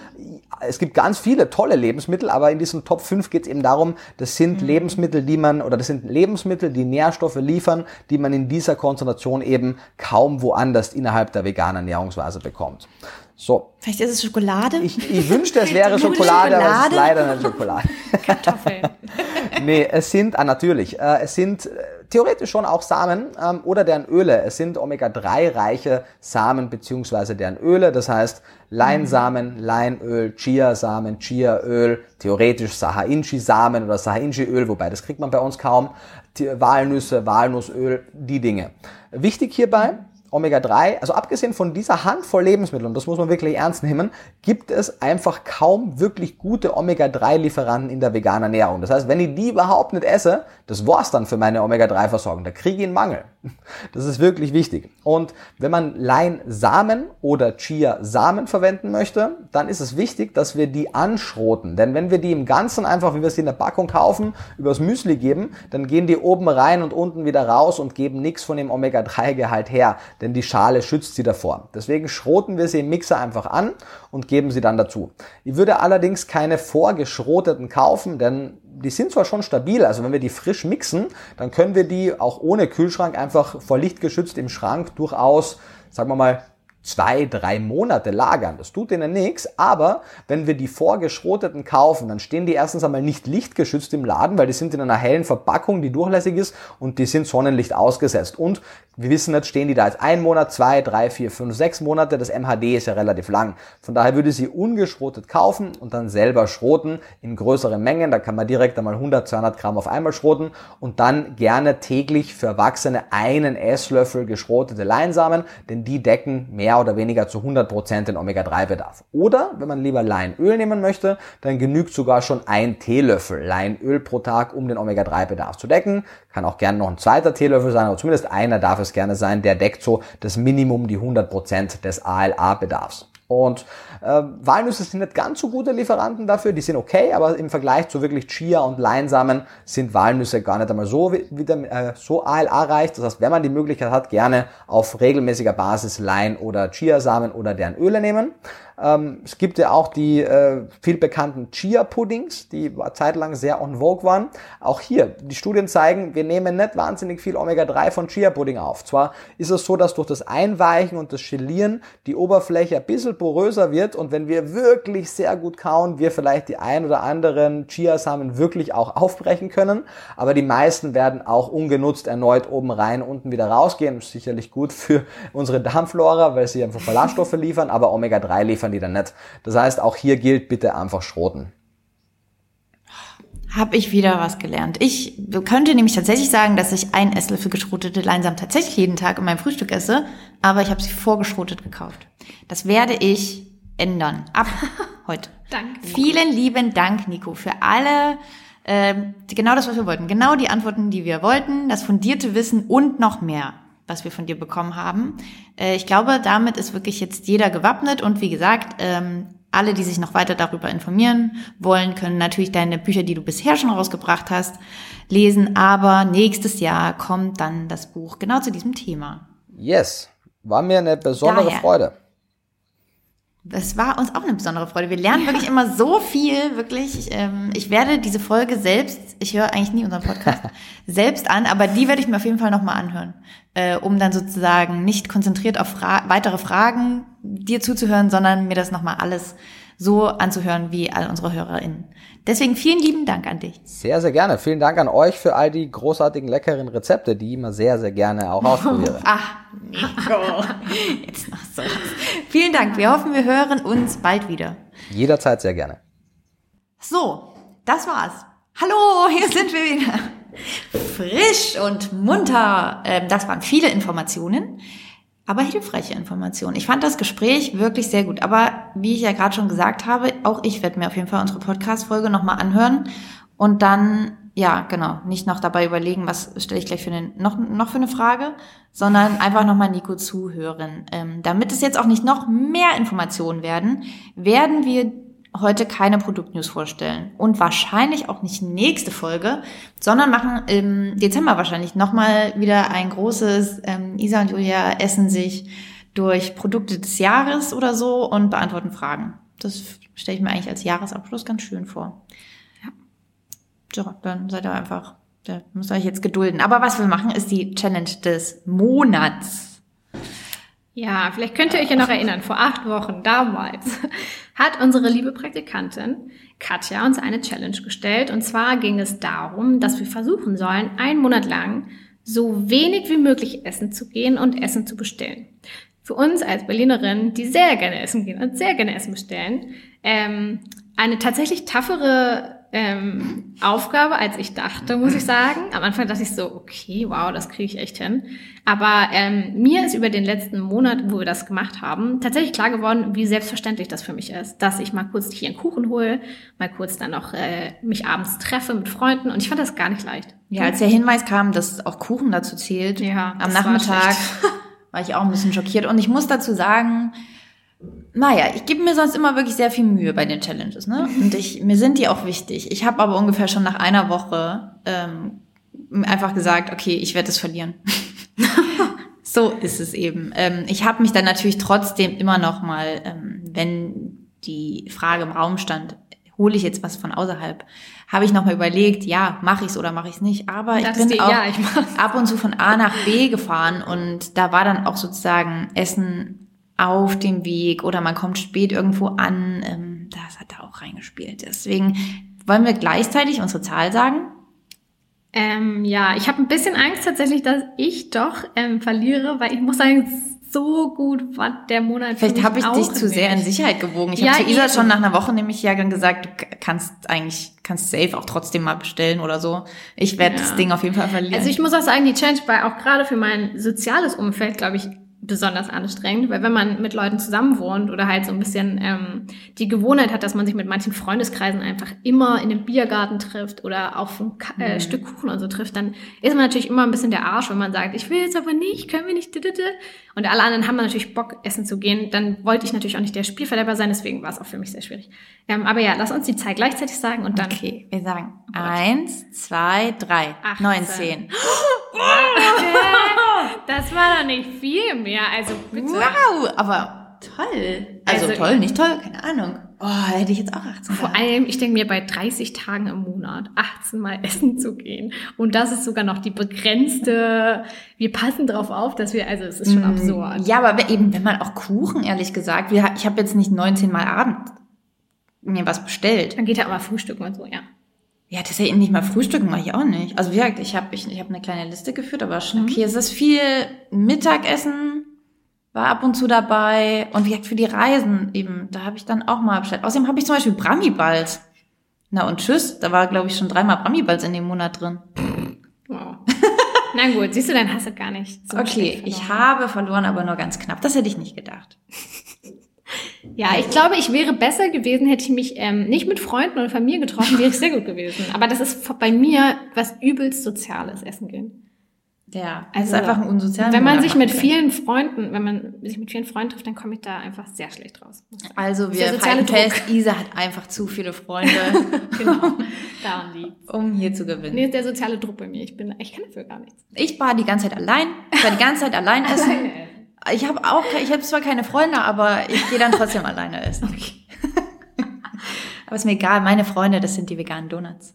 [SPEAKER 3] es gibt ganz viele tolle Lebensmittel, aber in diesem Top 5 geht es eben darum, das sind mhm. Lebensmittel, die man, oder das sind Lebensmittel, die Nährstoffe liefern, die man in dieser Konzentration eben kaum woanders innerhalb der veganen Ernährungsweise bekommt. So.
[SPEAKER 1] Vielleicht ist es Schokolade?
[SPEAKER 3] Ich, ich wünschte, es wäre Schokolade, Schokolade, aber es ist leider nicht Schokolade.
[SPEAKER 2] Kartoffeln.
[SPEAKER 3] nee, es sind, ah, natürlich, äh, es sind äh, theoretisch schon auch Samen ähm, oder deren Öle. Es sind Omega-3-reiche Samen beziehungsweise deren Öle. Das heißt Leinsamen, Leinöl, Chiasamen, Chiaöl, theoretisch Sahainchi-Samen oder Sahainchi-Öl, wobei das kriegt man bei uns kaum. Walnüsse, Walnussöl, die Dinge. Wichtig hierbei, Omega-3, also abgesehen von dieser Handvoll Lebensmittel, und das muss man wirklich ernst nehmen, gibt es einfach kaum wirklich gute Omega-3-Lieferanten in der veganen Ernährung. Das heißt, wenn ich die überhaupt nicht esse, das war's dann für meine Omega-3-Versorgung. Da kriege ich einen Mangel. Das ist wirklich wichtig. Und wenn man Leinsamen oder Chia-Samen verwenden möchte, dann ist es wichtig, dass wir die anschroten. Denn wenn wir die im Ganzen einfach, wie wir sie in der Packung kaufen, übers Müsli geben, dann gehen die oben rein und unten wieder raus und geben nichts von dem Omega-3-Gehalt her denn die Schale schützt sie davor. Deswegen schroten wir sie im Mixer einfach an und geben sie dann dazu. Ich würde allerdings keine vorgeschroteten kaufen, denn die sind zwar schon stabil, also wenn wir die frisch mixen, dann können wir die auch ohne Kühlschrank einfach vor Licht geschützt im Schrank durchaus, sagen wir mal, zwei, drei Monate lagern. Das tut denen nichts, aber wenn wir die vorgeschroteten kaufen, dann stehen die erstens einmal nicht lichtgeschützt im Laden, weil die sind in einer hellen Verpackung, die durchlässig ist und die sind Sonnenlicht ausgesetzt. Und wir wissen nicht, stehen die da jetzt ein Monat, zwei, drei, vier, fünf, sechs Monate. Das MHD ist ja relativ lang. Von daher würde sie ungeschrotet kaufen und dann selber schroten in größeren Mengen. Da kann man direkt einmal 100, 200 Gramm auf einmal schroten und dann gerne täglich für Erwachsene einen Esslöffel geschrotete Leinsamen, denn die decken mehr oder weniger zu 100 Prozent den Omega-3-Bedarf. Oder wenn man lieber Leinöl nehmen möchte, dann genügt sogar schon ein Teelöffel Leinöl pro Tag, um den Omega-3-Bedarf zu decken. Kann auch gerne noch ein zweiter Teelöffel sein, aber zumindest einer darf es gerne sein, der deckt so das Minimum, die 100% des ALA-Bedarfs. Und äh, Walnüsse sind nicht ganz so gute Lieferanten dafür, die sind okay, aber im Vergleich zu wirklich Chia und Leinsamen sind Walnüsse gar nicht einmal so, wieder, äh, so ALA-reich. Das heißt, wenn man die Möglichkeit hat, gerne auf regelmäßiger Basis Lein- oder Chiasamen oder deren Öle nehmen. Ähm, es gibt ja auch die äh, viel bekannten Chia-Puddings, die zeitlang sehr en vogue waren. Auch hier, die Studien zeigen, wir nehmen nicht wahnsinnig viel Omega-3 von Chia-Pudding auf. Zwar ist es so, dass durch das Einweichen und das Gelieren die Oberfläche ein bisschen poröser wird und wenn wir wirklich sehr gut kauen, wir vielleicht die ein oder anderen Chiasamen wirklich auch aufbrechen können. Aber die meisten werden auch ungenutzt erneut oben rein, unten wieder rausgehen. Sicherlich gut für unsere Darmflora, weil sie einfach Ballaststoffe liefern, aber Omega-3 liefern die dann nicht. Das heißt, auch hier gilt bitte einfach schroten.
[SPEAKER 1] Habe ich wieder was gelernt. Ich könnte nämlich tatsächlich sagen, dass ich ein Esslöffel geschrotete Leinsamen tatsächlich jeden Tag in meinem Frühstück esse, aber ich habe sie vorgeschrotet gekauft. Das werde ich ändern. Ab heute.
[SPEAKER 2] Danke.
[SPEAKER 1] Vielen lieben Dank, Nico, für alle, äh, genau das, was wir wollten. Genau die Antworten, die wir wollten, das fundierte Wissen und noch mehr, was wir von dir bekommen haben. Äh, ich glaube, damit ist wirklich jetzt jeder gewappnet und wie gesagt, ähm, alle, die sich noch weiter darüber informieren wollen, können natürlich deine Bücher, die du bisher schon rausgebracht hast, lesen. Aber nächstes Jahr kommt dann das Buch genau zu diesem Thema.
[SPEAKER 3] Yes, war mir eine besondere
[SPEAKER 1] Daher.
[SPEAKER 3] Freude.
[SPEAKER 1] Das war uns auch eine besondere Freude. Wir lernen wirklich immer so viel, wirklich. Ich, ähm, ich werde diese Folge selbst, ich höre eigentlich nie unseren Podcast, selbst an, aber die werde ich mir auf jeden Fall nochmal anhören, äh, um dann sozusagen nicht konzentriert auf Fra weitere Fragen dir zuzuhören, sondern mir das nochmal alles so anzuhören wie all unsere HörerInnen. Deswegen vielen lieben Dank an dich.
[SPEAKER 3] Sehr, sehr gerne. Vielen Dank an euch für all die großartigen, leckeren Rezepte, die ich immer sehr, sehr gerne auch ausprobiere.
[SPEAKER 1] Ach, Nico. Jetzt noch so. Vielen Dank. Wir hoffen, wir hören uns bald wieder.
[SPEAKER 3] Jederzeit sehr gerne.
[SPEAKER 1] So, das war's. Hallo, hier sind wir wieder. Frisch und munter. Ähm, Das waren viele Informationen, aber hilfreiche Informationen. Ich fand das Gespräch wirklich sehr gut. Aber wie ich ja gerade schon gesagt habe, auch ich werde mir auf jeden Fall unsere Podcast-Folge nochmal anhören und dann, ja, genau, nicht noch dabei überlegen, was stelle ich gleich für eine, noch, noch für eine Frage, sondern einfach nochmal Nico zuhören. Ähm, damit es jetzt auch nicht noch mehr Informationen werden, werden wir heute keine Produktnews vorstellen und wahrscheinlich auch nicht nächste Folge, sondern machen im Dezember wahrscheinlich nochmal wieder ein großes ähm, Isa und Julia essen sich durch Produkte des Jahres oder so und beantworten Fragen. Das stelle ich mir eigentlich als Jahresabschluss ganz schön vor. Ja. So, dann seid ihr einfach, da müsst ihr euch jetzt gedulden. Aber was wir machen, ist die Challenge des Monats.
[SPEAKER 2] Ja, vielleicht könnt ihr euch ja noch erinnern, vor acht Wochen damals hat unsere liebe Praktikantin Katja uns eine Challenge gestellt. Und zwar ging es darum, dass wir versuchen sollen, einen Monat lang so wenig wie möglich essen zu gehen und Essen zu bestellen. Für uns als Berlinerin, die sehr gerne essen gehen und sehr gerne Essen bestellen, ähm, eine tatsächlich taffere ähm, Aufgabe, als ich dachte, muss ich sagen. Am Anfang dachte ich so, okay, wow, das kriege ich echt hin. Aber ähm, mir ist über den letzten Monat, wo wir das gemacht haben, tatsächlich klar geworden, wie selbstverständlich das für mich ist, dass ich mal kurz hier einen Kuchen hole, mal kurz dann noch äh, mich abends treffe mit Freunden und ich fand das gar nicht leicht.
[SPEAKER 1] Ja, als der Hinweis kam, dass auch Kuchen dazu zählt,
[SPEAKER 2] Ja,
[SPEAKER 1] am
[SPEAKER 2] war
[SPEAKER 1] Nachmittag
[SPEAKER 2] schlecht.
[SPEAKER 1] war ich auch ein bisschen schockiert. Und ich muss dazu sagen, naja, ich gebe mir sonst immer wirklich sehr viel Mühe bei den Challenges, ne? Und ich, mir sind die auch wichtig. Ich habe aber ungefähr schon nach einer Woche ähm, einfach gesagt, okay, ich werde es verlieren. so ist es eben. Ähm, ich habe mich dann natürlich trotzdem immer noch mal, ähm, wenn die Frage im Raum stand, hole ich jetzt was von außerhalb, habe ich noch mal überlegt, ja, mache ich's oder mache ich's nicht. Aber ich bin
[SPEAKER 2] die-
[SPEAKER 1] auch
[SPEAKER 2] ja, ich
[SPEAKER 1] ab und zu von A nach B gefahren und da war dann auch sozusagen Essen auf dem Weg oder man kommt spät irgendwo an. Ähm, das hat da auch reingespielt. Deswegen wollen wir gleichzeitig unsere Zahl sagen.
[SPEAKER 2] Ähm, ja, ich habe ein bisschen Angst tatsächlich, dass ich doch ähm, verliere, weil ich muss sagen, so gut war der Monat.
[SPEAKER 1] Vielleicht habe ich dich zu sehr in. Sicherheit gewogen. Ich
[SPEAKER 2] Ja,
[SPEAKER 1] habe zu Isa schon nach einer Woche nämlich ja dann gesagt, du kannst eigentlich, kannst safe auch trotzdem mal bestellen oder so. Ich werde
[SPEAKER 2] Ja.
[SPEAKER 1] das Ding auf jeden Fall verlieren.
[SPEAKER 2] Also ich muss auch sagen, die Challenge war auch gerade für mein soziales Umfeld, glaube ich, besonders anstrengend, weil wenn man mit Leuten zusammen wohnt oder halt so ein bisschen ähm, die Gewohnheit hat, dass man sich mit manchen Freundeskreisen einfach immer in dem Biergarten trifft oder auf ein Ka äh, Stück Kuchen und so trifft, dann ist man natürlich immer ein bisschen der Arsch, wenn man sagt, ich will jetzt aber nicht, können wir nicht, und alle anderen haben natürlich Bock, essen zu gehen, dann wollte ich natürlich auch nicht der Spielverderber sein, deswegen war es auch für mich sehr schwierig. Ähm, aber ja, lass uns die Zahl gleichzeitig sagen und dann
[SPEAKER 1] okay, wir sagen eins, zwei, drei,
[SPEAKER 2] 18.
[SPEAKER 1] 19.
[SPEAKER 2] Das war doch nicht viel mehr, also bitte.
[SPEAKER 1] Wow, aber toll. Also,
[SPEAKER 2] Also,
[SPEAKER 1] toll, nicht toll, keine Ahnung. Oh, hätte ich jetzt auch 18
[SPEAKER 2] Vor allem, ich denke mir, bei 30 Tagen im Monat 18 Mal essen zu gehen. Und das ist sogar noch die begrenzte, wir passen drauf auf, dass wir, also es ist schon absurd.
[SPEAKER 1] Mm, Ja, aber eben, wenn man auch Kuchen, ehrlich gesagt, wir, ich habe jetzt nicht 19 Mal Abend mir was bestellt.
[SPEAKER 2] Dann geht ja aber frühstücken und so, ja.
[SPEAKER 1] Ja, das ist ja eben nicht mal Frühstücken, mache ich auch nicht. Also wie gesagt, ich habe ich, ich hab eine kleine Liste geführt, aber schon okay, es ist viel Mittagessen, war ab und zu dabei. Und wie gesagt, für die Reisen eben, da habe ich dann auch mal bestellt. Außerdem habe ich zum Beispiel Brami-Balls. Na und tschüss, da war, glaube ich, schon dreimal Brami-Balls in dem Monat drin.
[SPEAKER 2] Wow. Na gut, siehst du, dann hast du gar nicht so
[SPEAKER 1] Okay, ich habe verloren, aber nur ganz knapp. Das hätte ich nicht gedacht.
[SPEAKER 2] Ja, ich glaube, ich wäre besser gewesen, hätte ich mich ähm, nicht mit Freunden oder Familie getroffen, wäre ich sehr gut gewesen. Aber das ist bei mir was übelst Soziales, Essen gehen.
[SPEAKER 1] Ja,
[SPEAKER 2] Also,
[SPEAKER 1] ist einfach ein unsozialer
[SPEAKER 2] Wenn man sich mit vielen Freunden, wenn man sich mit vielen Freunden trifft, dann komme ich da einfach sehr schlecht raus.
[SPEAKER 1] Also wir halten fest, Isa hat einfach zu viele Freunde,
[SPEAKER 2] Genau, daran liegt.
[SPEAKER 1] um hier zu gewinnen.
[SPEAKER 2] Nee, ist der soziale Druck bei mir. Ich bin, ich kann dafür gar nichts.
[SPEAKER 1] Ich war die ganze Zeit allein. Ich war die ganze Zeit allein essen. Ich habe auch, ich habe zwar keine Freunde, aber ich gehe dann trotzdem alleine essen. aber ist mir egal. Meine Freunde, das sind die veganen Donuts.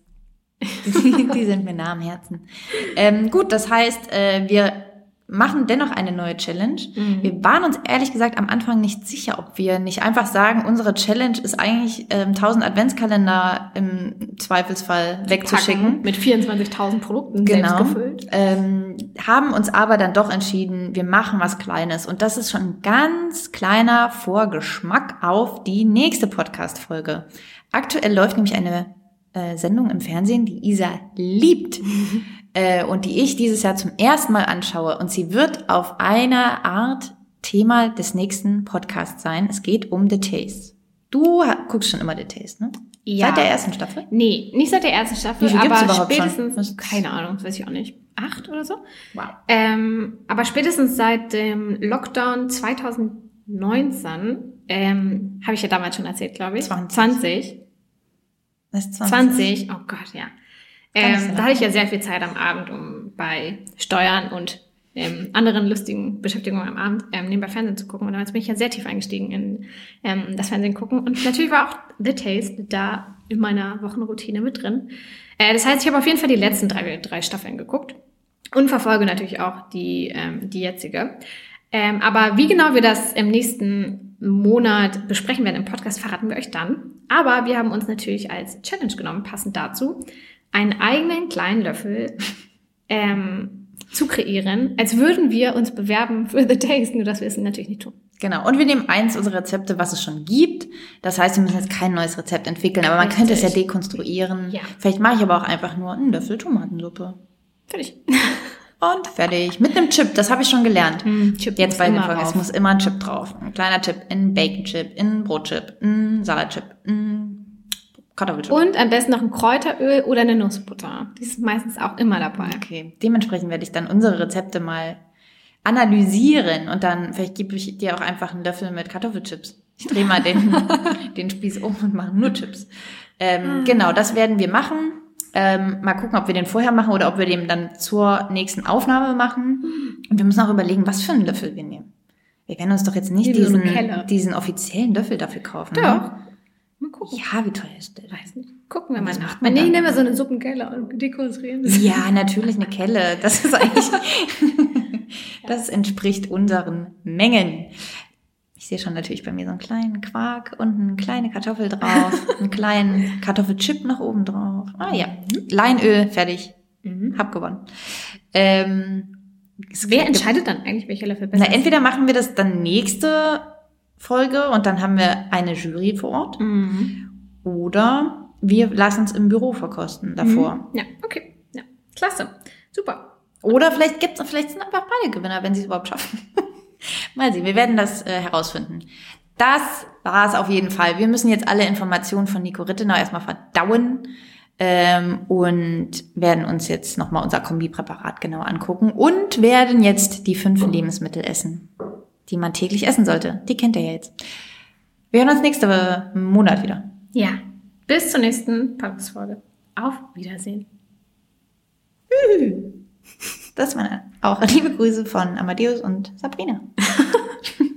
[SPEAKER 1] Die, die sind mir nah am Herzen. Ähm, gut, das heißt, äh, wir machen dennoch eine neue Challenge. Wir waren uns ehrlich gesagt am Anfang nicht sicher, ob wir nicht einfach sagen, unsere Challenge ist eigentlich ähm, 1000 Adventskalender im Zweifelsfall wegzuschicken.
[SPEAKER 2] Packen mit 24.000 Produkten selbst
[SPEAKER 1] Genau.
[SPEAKER 2] gefüllt.
[SPEAKER 1] Ähm, haben uns aber dann doch entschieden, wir machen was Kleines. Und das ist schon ein ganz kleiner Vorgeschmack auf die nächste Podcast-Folge. Aktuell läuft nämlich eine äh, Sendung im Fernsehen, die Isa liebt äh, und die ich dieses Jahr zum ersten Mal anschaue. Und sie wird auf eine Art Thema des nächsten Podcasts sein. Es geht um The Taste. Du guckst schon immer The Taste, ne?
[SPEAKER 2] Ja.
[SPEAKER 1] Seit der ersten Staffel?
[SPEAKER 2] Nee, nicht seit der ersten Staffel,
[SPEAKER 1] Wie viel
[SPEAKER 2] aber
[SPEAKER 1] überhaupt schon?
[SPEAKER 2] spätestens,
[SPEAKER 1] Was-
[SPEAKER 2] keine Ahnung, das weiß ich auch nicht, acht oder so.
[SPEAKER 1] Wow.
[SPEAKER 2] Ähm, aber spätestens seit dem Lockdown 2019, ähm, habe ich ja damals schon erzählt, glaube ich.
[SPEAKER 1] 20.
[SPEAKER 2] 20.
[SPEAKER 1] Das ist
[SPEAKER 2] 20, oh Gott, ja. Ähm, da hatte ich ja sehr viel Zeit am Abend, um bei Steuern und ähm, anderen lustigen Beschäftigungen am Abend ähm, nebenbei Fernsehen zu gucken. Und damals bin ich ja sehr tief eingestiegen in ähm, das Fernsehen gucken. Und natürlich war auch The Taste da in meiner Wochenroutine mit drin. Äh, das heißt, ich habe auf jeden Fall die letzten drei, drei Staffeln geguckt und verfolge natürlich auch die, ähm, die jetzige. Ähm, aber wie genau wir das im nächsten Monat besprechen werden im Podcast, verraten wir euch dann. Aber wir haben uns natürlich als Challenge genommen, passend dazu, einen eigenen kleinen Löffel ähm, zu kreieren, als würden wir uns bewerben für The Taste, nur dass wir es natürlich nicht tun.
[SPEAKER 1] Genau. Und wir nehmen eins unserer Rezepte, was es schon gibt. Das heißt, wir müssen jetzt kein neues Rezept entwickeln, aber man
[SPEAKER 2] Richtig.
[SPEAKER 1] könnte es ja dekonstruieren.
[SPEAKER 2] Ja.
[SPEAKER 1] Vielleicht mache ich aber auch einfach nur einen Löffel Tomatensuppe.
[SPEAKER 2] Fertig.
[SPEAKER 1] Und fertig. Mit einem Chip, das habe ich schon gelernt.
[SPEAKER 2] Mm, Chip
[SPEAKER 1] Jetzt bei den Folgen, es muss immer ein Chip drauf. Ein kleiner Chip, ein Bacon-Chip, ein Brotchip, ein Salatchip, ein Kartoffelchip.
[SPEAKER 2] Und am besten noch ein Kräuteröl oder eine Nussbutter. Die ist meistens auch immer dabei.
[SPEAKER 1] Okay, dementsprechend werde ich dann unsere Rezepte mal analysieren und dann vielleicht gebe ich dir auch einfach einen Löffel mit Kartoffelchips. Ich drehe mal den, den Spieß um und mache nur Chips. Ähm, Genau, das werden wir machen. Ähm, mal gucken, ob wir den vorher machen oder ob wir den dann zur nächsten Aufnahme machen. Und wir müssen auch überlegen, was für einen Löffel wir nehmen. Wir werden uns doch jetzt nicht diesen, diesen offiziellen Löffel dafür kaufen.
[SPEAKER 2] Doch.
[SPEAKER 1] Ne?
[SPEAKER 2] Mal gucken.
[SPEAKER 1] Ja, wie teuer ist der?
[SPEAKER 2] Weiß nicht. Gucken wir mal nach.
[SPEAKER 1] man
[SPEAKER 2] Nee, nehmen wir so eine Suppenkelle und dekonstruieren das.
[SPEAKER 1] Ja, natürlich eine Kelle. Das ist eigentlich, das entspricht unseren Mengen. Ich sehe schon natürlich bei mir so einen kleinen Quark und eine kleine Kartoffel drauf, einen kleinen Kartoffelchip noch oben drauf. Ah ja, Leinöl, fertig.
[SPEAKER 2] Mhm.
[SPEAKER 1] Hab gewonnen. Ähm,
[SPEAKER 2] Wer entscheidet dann eigentlich, welcher Löffel besser
[SPEAKER 1] Na, entweder machen wir das dann nächste Folge und dann haben wir eine Jury vor Ort?
[SPEAKER 2] Mhm.
[SPEAKER 1] oder wir lassen es im Büro verkosten davor.
[SPEAKER 2] Mhm. Ja, okay. Ja, klasse. Super.
[SPEAKER 1] Oder vielleicht gibt's, vielleicht sind einfach beide Gewinner, wenn sie es überhaupt schaffen. Mal sehen, wir werden das äh, herausfinden. Das war es auf jeden Fall. Wir müssen jetzt alle Informationen von Nico Rittenau erstmal verdauen ähm, und werden uns jetzt nochmal unser Kombipräparat genau angucken und werden jetzt die fünf Lebensmittel essen, die man täglich essen sollte. Die kennt ihr ja jetzt. Wir hören uns nächste Monat wieder.
[SPEAKER 2] Ja. Bis zur nächsten Podcast-Folge. Auf Wiedersehen.
[SPEAKER 1] Das waren auch liebe Grüße von Amadeus und Sabrina.